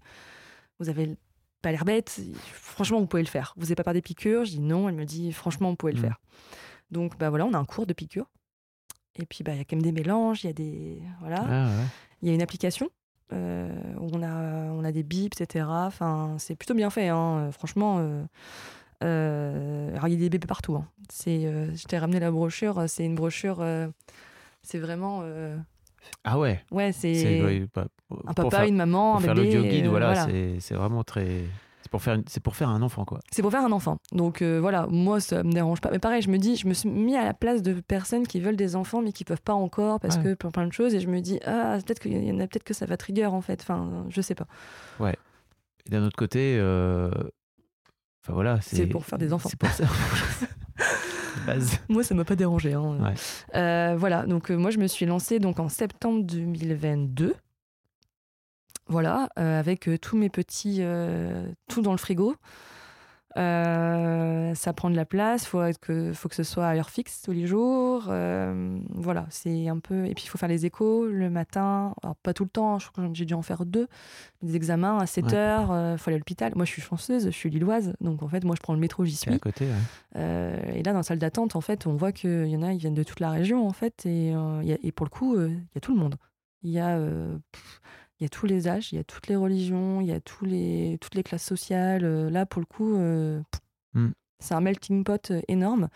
vous avez pas l'air bête, franchement, vous pouvez le faire. Vous n'avez pas peur des piqûres? Je dis non. Elle me dit, franchement, vous pouvez le Mhm. faire. Donc, bah voilà, on a un cours de piqûres. Et puis, bah, il y a quand même des mélanges, il y a des, voilà, Ah, ouais. il y a une application euh, où on a, on a des bips, etc. Enfin, c'est plutôt bien fait, hein. Franchement. euh, alors, il y a des bébés partout. hein. C'est, euh, je t'ai ramené la brochure. C'est une brochure. euh, c'est vraiment. euh, Ah ouais. ouais, C'est ouais, pas- un papa, faire- une maman, pour un faire bébé. l'audio guide, euh, voilà, c'est c'est vraiment très. C'est pour faire, pour faire un enfant, quoi. C'est pour faire un enfant. Donc euh, voilà, moi ça me dérange pas. Mais pareil, je me dis, je me suis mis à la place de personnes qui veulent des enfants mais qui peuvent pas encore parce Ouais. que plein, plein de choses. Et je me dis, ah, peut-être qu'il y en a peut-être que ça va trigger en fait. Enfin, je sais pas. Et d'un autre côté, euh, enfin voilà, c'est. Pour faire des enfants. C'est pour ça. Base. Moi, ça m'a pas dérangé. hein. Ouais. Euh, voilà, donc euh, moi je me suis lancée donc en septembre 2022. Voilà, euh, avec tous mes petits, tout dans le frigo. Euh, ça prend de la place, faut que, faut que ce soit à heure fixe tous les jours. Euh, voilà, c'est un peu. Et puis il faut faire les échos le matin. Alors pas tout le temps, je crois que j'ai dû en faire deux. Des examens à 7 Ouais. heures, il faut aller à l'hôpital. Moi je suis chanceuse, je suis lilloise, donc en fait moi je prends le métro, j'y C'est à suis. côté, ouais. Euh, et là, dans la salle d'attente, en fait, on voit qu'il y en a, ils viennent de toute la région, en fait. Et, euh, il y a- et pour le coup, euh, il y a tout le monde. Il y a, euh, pff, il y a tous les âges, il y a toutes les religions, il y a tous les, toutes les classes sociales. Euh, là, pour le coup, euh, pff, Mm. c'est un melting pot euh, énorme.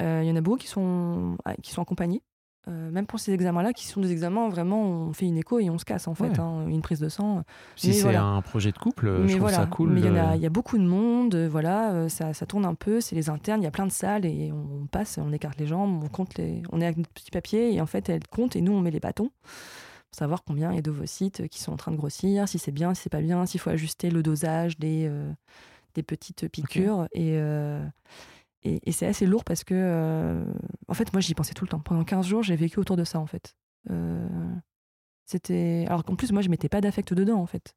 Euh, Il y en a beaucoup qui sont, ah, qui sont accompagnés. Euh, même pour ces examens-là, qui sont des examens vraiment, on fait une écho et on se casse en fait, Ouais. hein, une prise de sang. Si c'est voilà. un projet de couple, Mais je trouve voilà, ça cool. mais il y, a- de- il y a beaucoup de monde, voilà, ça, ça tourne un peu, c'est les internes, il y a plein de salles et on, on passe, on écarte les jambes, on compte les, on est avec notre petit papier et en fait elle compte et nous on met les bâtons pour savoir combien a d'ovocytes qui sont en train de grossir, si c'est bien, si c'est pas bien, s'il faut ajuster le dosage des, euh, des petites piqûres et, euh, et, et c'est assez lourd parce que euh, en fait moi j'y pensais tout le temps. Pendant 15 jours j'ai vécu autour de ça en fait. C'était alors qu'en plus moi je mettais pas d'affect dedans en fait.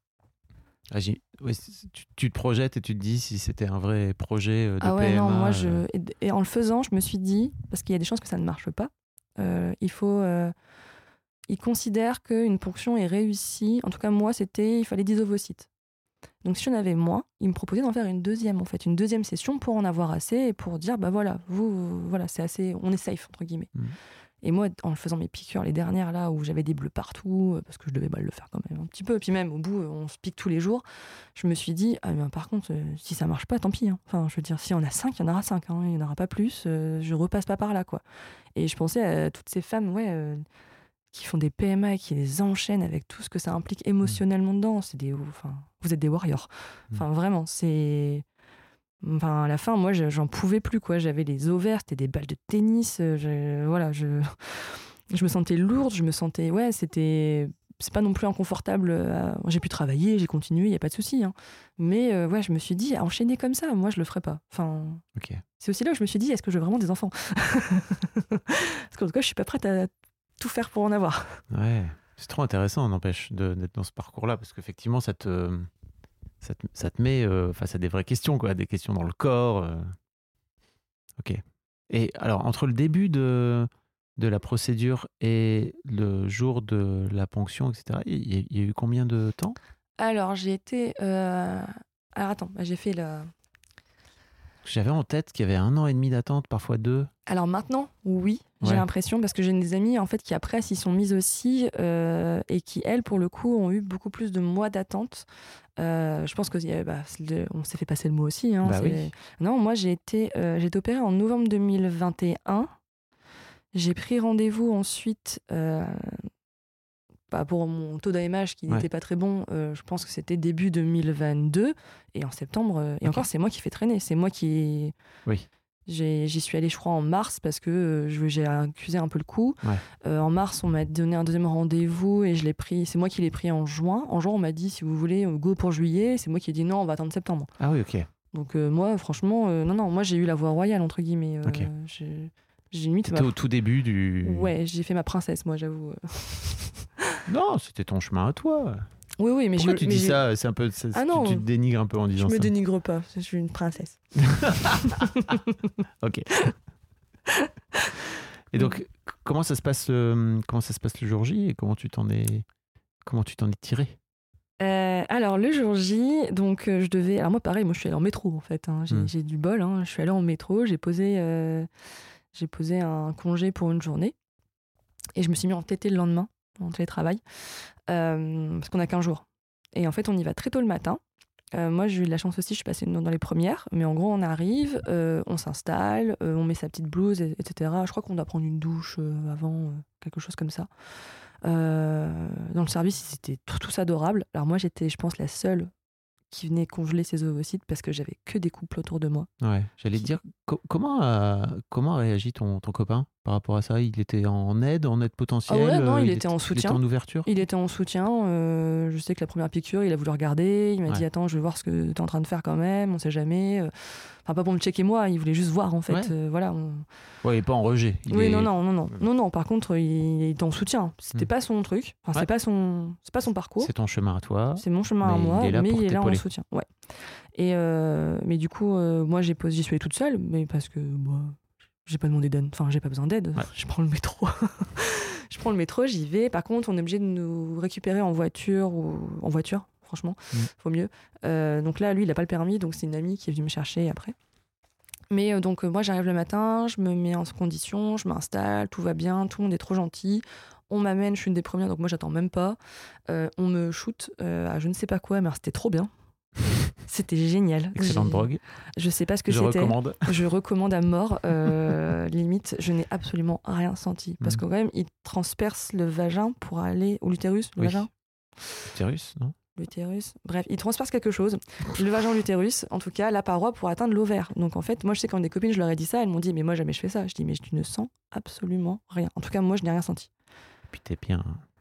Ah, ouais, tu, tu te projettes et tu te dis si c'était un vrai projet de Ah ouais, PMA. non, moi, je... Et, en le faisant, je me suis dit, parce qu'il y a des chances que ça ne marche pas, il faut... Ils considèrent qu'une ponction est réussie. En tout cas, moi, c'était... Il fallait 10 ovocytes. Donc, si j'en avais moins, ils me proposaient d'en faire une deuxième, en fait. Une deuxième session pour en avoir assez et pour dire, bah voilà, vous, voilà, c'est assez... On est safe, entre guillemets. Mhm. Et moi, en faisant mes piqûres, les dernières là, où j'avais des bleus partout, euh, parce que je devais mal le faire quand même un petit peu, puis même au bout, euh, on se pique tous les jours, je me suis dit, ah, mais par contre, euh, si ça marche pas, tant pis. hein. Enfin, je veux dire, si on a cinq, il y en aura cinq, hein, il n'y en aura pas plus, euh, je repasse pas par là, quoi. Et je pensais à toutes ces femmes, ouais, euh, qui font des PMA et qui les enchaînent avec tout ce que ça implique émotionnellement dedans. C'est des, enfin, vous êtes des warriors. Enfin, vraiment, c'est. Enfin, à la fin, moi, je- j'en pouvais plus, quoi. J'avais les ovaires, c'était des balles de tennis. euh, je- voilà, je, je me sentais lourde, je me sentais, ouais, c'était, c'est pas non plus inconfortable. euh, J'ai pu travailler, j'ai continué, il y a pas de souci. hein. Mais euh, ouais, je me suis dit, enchaîner comme ça, moi, je le ferais pas. Enfin, Ok. c'est aussi là où je me suis dit, est-ce que je veux vraiment des enfants? Parce qu'en tout cas, je suis pas prête à tout faire pour en avoir. Ouais, c'est trop intéressant, n'empêche, de- d'être dans ce parcours-là, parce qu'effectivement, ça te, ça te, ça te met euh, face à des vraies questions, quoi, des questions dans le corps. euh. Ok. Et alors, entre le début de, de la procédure et le jour de la ponction, etc., il y, a- il y a eu combien de temps? Alors, j'ai été. euh, Alors, attends, j'ai fait la. J'avais en tête qu'il y avait un an et demi d'attente, parfois deux. Alors maintenant, oui, j'ai Ouais. l'impression parce que j'ai des amis en fait qui après s'y sont mises aussi euh, et qui elles pour le coup ont eu beaucoup plus de mois d'attente. Euh, je pense que a- bah, on s'est fait passer le mot aussi. hein, Bah oui. Non, moi j'ai été, euh, j'ai été opérée en novembre 2021. J'ai pris rendez-vous ensuite euh, bah, pour mon taux d'AMH qui Ouais. n'était pas très bon. euh, je pense que c'était début 2022 et en septembre. euh, et encore, c'est moi qui fais traîner. C'est moi qui Oui. J'y suis allée, je crois, en mars parce que euh, j'ai accusé un peu le coup. Ouais. Euh, en mars, on m'a donné un deuxième rendez-vous et je l'ai pris. C'est moi qui l'ai pris en juin. En juin, on m'a dit si vous voulez, go pour juillet. C'est moi qui ai dit non, on va attendre septembre. Ah oui, ok. Donc moi, franchement, non, non, moi j'ai eu la voie royale entre guillemets. Ok. J'ai j'ai limite. C'était ma- au tout début du. Ouais, j'ai fait ma princesse, moi, j'avoue. Non, c'était ton chemin à toi. Oui, oui, mais Pourquoi je, tu mais dis je- ça? C'est un peu. Ah tu- non. tu, te dénigres un peu en Je disant me ça. dénigre pas, je suis une princesse. Ok. Et donc, comment ça se passe euh, Comment ça se passe le jour J et comment tu t'en es Comment tu t'en es tiré? Euh, alors le jour J, donc euh, je devais. Alors moi pareil, moi je suis allée en métro en fait. hein. J'ai Hmm. j'ai du bol. hein. Je suis allée en métro. J'ai posé, j'ai posé un congé pour une journée et je me suis mis en TT le lendemain en télétravail euh, parce qu'on a qu'un jour. Et en fait on y va très tôt le matin. Euh, moi j'ai eu de la chance aussi, je suis passée dans, les premières. Mais en gros on arrive, euh, on s'installe, on met sa petite blouse, et- etc. Je crois qu'on doit prendre une douche avant, quelque chose comme ça. Dans le service, ils étaient tous adorables. Alors moi, j'étais, je pense, la seule qui venait congeler ses ovocytes parce que j'avais que des couples autour de moi. Ouais. J'allais te dire co- comment a, comment a réagi ton, ton copain par rapport à ça? Il était en aide, en aide potentielle Ah ouais, non, euh, il était en Il soutien. était en ouverture? Il était en soutien. euh, je sais que la première piqûre, il a voulu regarder. Il m'a Ouais. dit Attends, je vais voir ce que tu es en train de faire quand même. On sait jamais. Euh, Enfin, pas pour me checker moi. Il voulait juste voir en fait. Ouais. Euh, voilà. on- Ouais, il est pas en rejet. Il Oui, est- non, non, non, non, non, non. Par contre, il était en soutien. C'était Hmm. pas son truc. Enfin, c'est pas son, pas son parcours. C'est ton chemin à toi. C'est mon chemin à moi, il est là mais pour il est là en. Soutien. Ouais. Et euh, mais du coup, euh, moi, j'ai posé, j'y suis allée toute seule, mais parce que moi, j'ai pas demandé d'aide. Enfin, j'ai pas besoin d'aide. Ouais. Je prends le métro. je prends le métro, j'y vais. Par contre, on est obligé de nous récupérer en voiture ou en voiture. Franchement, Mm. faut mieux. Euh, donc là, lui, il a pas le permis, donc c'est une amie qui est venue me chercher après. Mais donc moi, j'arrive le matin, je me mets en condition, je m'installe, tout va bien, tout le monde est trop gentil. On m'amène, je suis une des premières, donc moi j'attends même pas. Euh, on me shoot euh, à je ne sais pas quoi, mais c'était trop bien. C'était génial. Excellente drogue. Je sais pas ce que Je c'était. recommande. Je recommande à mort. euh, limite, je n'ai absolument rien senti. Parce Mhm. que quand même, il transperce le vagin pour aller. Ou l'utérus Le Oui. vagin Utérus, non? L'utérus. Bref, il transperce quelque chose. Le vagin, l'utérus, en tout cas, la paroi pour atteindre l'ovaire. Donc en fait, moi je sais quand des copines, je leur ai dit ça, elles m'ont dit, mais moi jamais je fais ça. Je dis, mais tu ne sens absolument rien. En tout cas, moi je n'ai rien senti. Puis t'es bien, t'es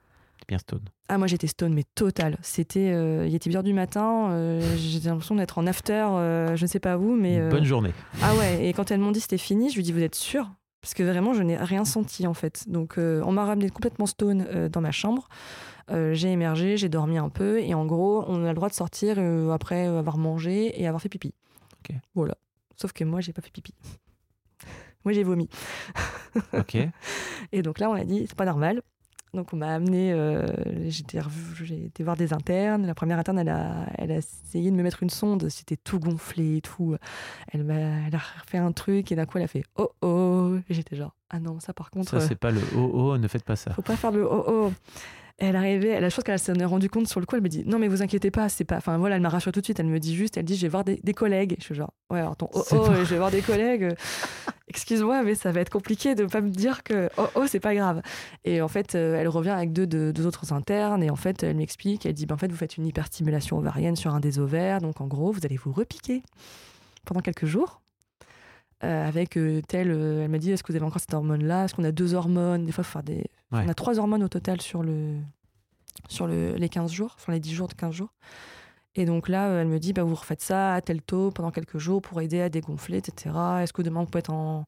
bien stone. Ah, moi j'étais stone, mais total. C'était. euh, il était 8 heures du matin, euh, j'avais l'impression d'être en after, euh, je ne sais pas où, mais. Une euh, Bonne journée. Ah ouais, et quand elles m'ont dit c'était fini, je lui dis vous êtes sûr Parce que vraiment je n'ai rien senti en fait. Donc on m'a ramené complètement stone dans ma chambre. J'ai émergé, j'ai dormi un peu et en gros on a le droit de sortir après avoir mangé et avoir fait pipi. Ok. Voilà. Sauf que moi j'ai pas fait pipi. moi j'ai vomi. Ok. Et donc là on a dit c'est pas normal. Donc on m'a amené, euh, j'ai été voir des internes. La première interne, elle a, elle a essayé de me mettre une sonde. C'était tout gonflé et tout. Elle m'a, elle a fait un truc et d'un coup elle a fait oh oh. Et j'étais genre ah non ça par contre. Ça, c'est pas le oh oh, ne faites pas ça. Faut pas faire le oh oh. Elle arrivait, je pense qu'elle s'en est rendue compte sur le coup. Elle me dit non mais vous inquiétez pas, c'est pas. Enfin voilà, elle m'a rassuré tout de suite. Elle me dit juste, elle dit je vais voir des, des collègues. Je suis genre ouais alors ton oh oh, je vais voir des collègues. Excuse-moi mais ça va être compliqué de pas me dire que oh oh c'est pas grave. Et en fait euh, elle revient avec deux, de- deux autres internes et en fait elle m'explique. Elle dit ben, en fait vous faites une hyperstimulation ovarienne sur un des ovaires donc en gros vous allez vous repiquer pendant quelques jours. Euh, avec euh, telle, euh, elle m'a dit est-ce que vous avez encore cette hormone là Est-ce qu'on a deux hormones? Des fois, faut faire des, Ouais. on a trois hormones au total sur, le, sur le, les 15 jours, enfin les 10 jours de 15 jours. Et donc là, elle me dit, bah, vous refaites ça à tel taux pendant quelques jours pour aider à dégonfler, etc. Est-ce que demain, vous pouvez être en,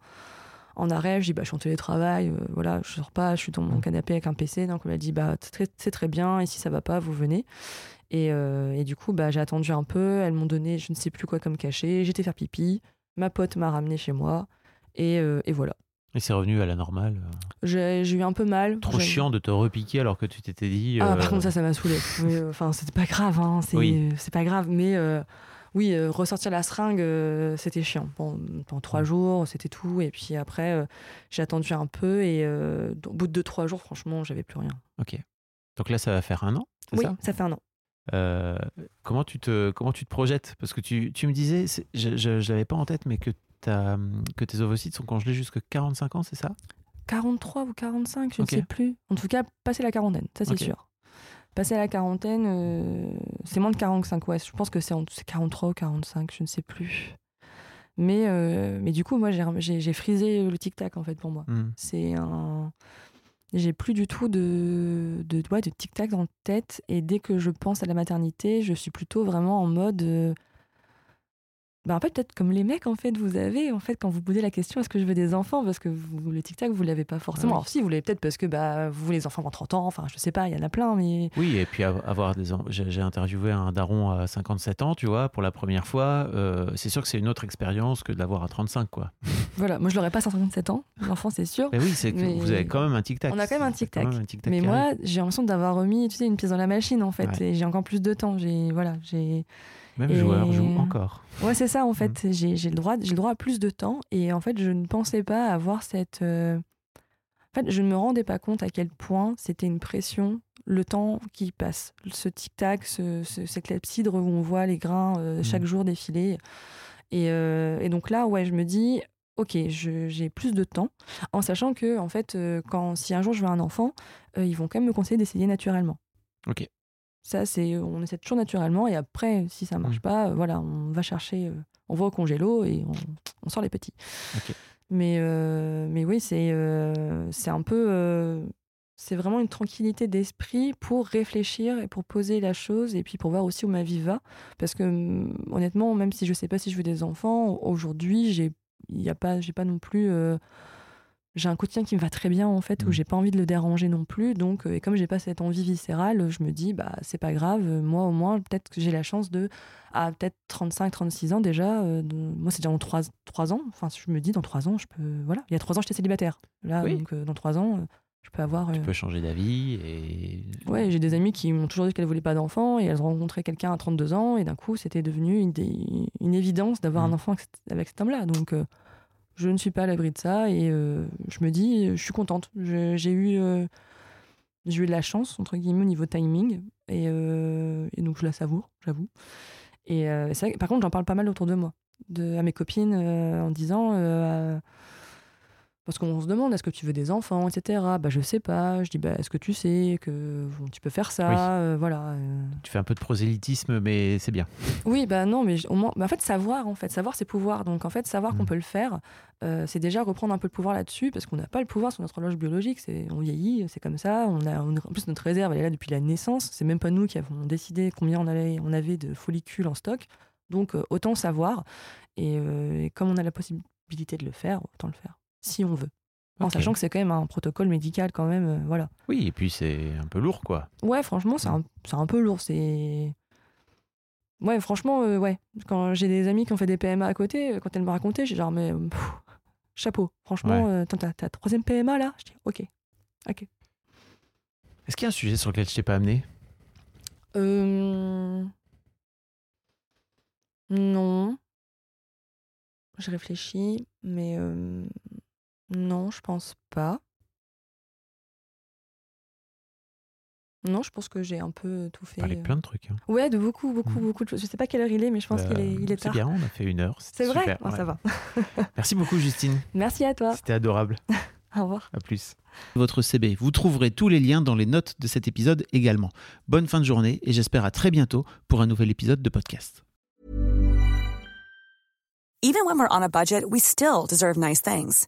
en arrêt? Je dis, bah, je suis en télétravail, voilà, je sors pas, je suis dans mon Mm. canapé avec un PC. Donc elle m'a dit, bah, c'est très, bien, et si ça va pas, vous venez. Et, euh, et du coup, bah, j'ai attendu un peu, elles m'ont donné je ne sais plus quoi comme cachet, j'étais faire pipi, ma pote m'a ramené chez moi, et, euh, et voilà. Et c'est revenu à la normale. J'ai j'ai eu un peu mal. Trop chiant de te repiquer alors que tu t'étais dit. Ah, euh, par contre, ça, ça m'a saoulé. Euh, Enfin, c'était pas grave, hein, c'est Oui. pas grave. Mais euh, oui, euh, ressortir la seringue, euh, c'était chiant. Bon, pendant trois Mm. jours, c'était tout. Et puis après, euh, j'ai attendu un peu. Et euh, au bout de deux, trois jours, franchement, j'avais plus rien. Ok. Donc là, ça va faire un an, Oui, ça? ça fait un an. Euh, comment, tu te, comment tu te projettes? Parce que tu, tu me disais, je je l'avais pas en tête, mais que, que tes ovocytes sont congelés jusqu'à 45 ans, c'est ça? 43 ou 45, je ne sais plus. En tout cas, passer la quarantaine, ça c'est sûr. Passer la quarantaine, euh, c'est moins de 45, ouais. Je pense que c'est en- c'est 43 ou 45, je ne sais plus. Mais, euh, mais du coup, moi, j'ai frisé le tic-tac, en fait, pour moi. Hmm. C'est un. J'ai plus du tout de, de, ouais, de tic-tac dans la tête. Et dès que je pense à la maternité, je suis plutôt vraiment en mode. Bah, en fait, peut-être comme les mecs, en fait, vous avez, en fait, quand vous posez la question est-ce que je veux des enfants? Parce que vous, le tic-tac, vous l'avez pas forcément. Ah. Alors, si, vous l'avez peut-être parce que bah, vous voulez des enfants avant 30 ans. Enfin, je sais pas, il y en a plein, mais. Oui, et puis av- avoir des. en- J'ai interviewé un daron à 57 ans, tu vois, pour la première fois. Euh, c'est sûr que c'est une autre expérience que de l'avoir à 35, quoi. Voilà, moi, je l'aurais pas à 57 ans, l'enfant, c'est sûr. Mais oui, c'est que Mais- vous avez quand même un tic-tac. On a quand même un tic-tac. Mais moi, j'ai l'impression d'avoir remis, tu sais, une pièce dans la machine, en fait. Ouais. Et j'ai encore plus de temps. J'ai, voilà, j'ai. Même et- joueur joue encore. Ouais, c'est ça, en fait. Mm. J'ai, le droit, j'ai le droit à plus de temps. Et en fait, je ne pensais pas avoir cette. euh, En fait, je ne me rendais pas compte à quel point c'était une pression, le temps qui passe. Ce tic-tac, ce, ce- cette clepsydre où on voit les grains euh, Mm. chaque jour défiler. Et, euh, et donc là, ouais, je me dis, ok, je- j'ai plus de temps, en sachant que, en fait, euh, quand, si un jour je veux un enfant, euh, ils vont quand même me conseiller d'essayer naturellement. Ok. Ça, c'est, on essaie toujours naturellement, et après, si ça marche Mm. pas, euh, voilà, on va chercher, euh, on va au congélo et on, on sort les petits. Mais, euh, mais oui, c'est, euh, c'est un peu, euh, c'est vraiment une tranquillité d'esprit pour réfléchir et pour poser la chose et puis pour voir aussi où ma vie va. Parce que hum, honnêtement, même si je sais pas si je veux des enfants, aujourd'hui, j'ai, il a pas, j'ai pas non plus. J'ai un quotidien qui me va très bien en fait, où Mm. j'ai pas envie de le déranger non plus. Donc, euh, et comme j'ai pas cette envie viscérale, je me dis, bah c'est pas grave, moi au moins, peut-être que j'ai la chance de, à peut-être 35, 36 ans déjà, euh, de- moi c'est déjà dans 3, ans, enfin je me dis dans 3 ans, je peux, voilà, il y a 3 ans j'étais célibataire. Là, Oui. donc euh, dans 3 ans, euh, je peux avoir. Tu peux changer d'avis et. Ouais, j'ai des amies qui m'ont toujours dit qu'elles voulaient pas d'enfants et elles ont rencontré quelqu'un à 32 ans et d'un coup c'était devenu une, une évidence d'avoir Mm. un enfant avec, cet- cet homme-là. Donc je ne suis pas à l'abri de ça et euh, je me dis, je suis contente. J'ai eu, euh, eu de la chance, entre guillemets, au niveau timing et, euh, donc je la savoure, j'avoue. Et euh, par contre, j'en parle pas mal autour de moi, à mes copines en disant. Parce qu'on se demande, est-ce que tu veux des enfants, etc. Bah, je sais pas. Je dis, bah, est-ce que tu sais que bon, tu peux faire ça Oui? euh, Voilà. euh. Tu fais un peu de prosélytisme, mais c'est bien. Oui, bah non, mais j- au moins, bah, en fait, savoir, en fait, savoir, c'est pouvoir. Donc, en fait, savoir qu'on Mm. peut le faire, euh, c'est déjà reprendre un peu le pouvoir là-dessus, parce qu'on n'a pas le pouvoir sur notre horloge biologique. C'est, on vieillit, c'est comme ça. On a, on- en plus, notre réserve, elle est là depuis la naissance. C'est même pas nous qui avons décidé combien on, allait, on avait de follicules en stock. Donc, autant savoir. Et, et comme on a la possibilité de le faire, autant le faire, si on veut. En sachant que c'est quand même un protocole médical, quand même. euh, voilà. Oui, et puis c'est un peu lourd, quoi. Ouais, franchement, c'est un, c'est un peu lourd. C'est. Ouais, franchement, euh, ouais. Quand j'ai des amis qui ont fait des PMA à côté, euh, quand elles me racontaient, j'ai genre, mais. pff, chapeau. Franchement, Ouais. euh, t'as ta troisième PMA là? Je dis, ok. Ok. Est-ce qu'il y a un sujet sur lequel je t'ai pas amené? Euh... Non. Je réfléchis, mais. Non, je pense pas. Non, je pense que j'ai un peu tout fait. Parler de euh. plein de trucs. hein. Ouais, de beaucoup, beaucoup, Mhm. beaucoup de choses. Je sais pas quelle heure il est, mais je pense qu'il est, il est C'est tard. bien, on a fait une heure. C'est vrai? super, Ça va. Merci beaucoup, Justine. Merci à toi. C'était adorable. Au revoir. À plus. Votre CB. Vous trouverez tous les liens dans les notes de cet épisode également. Bonne fin de journée et j'espère à très bientôt pour un nouvel épisode de podcast. Even when we're on a budget, we still deserve nice things.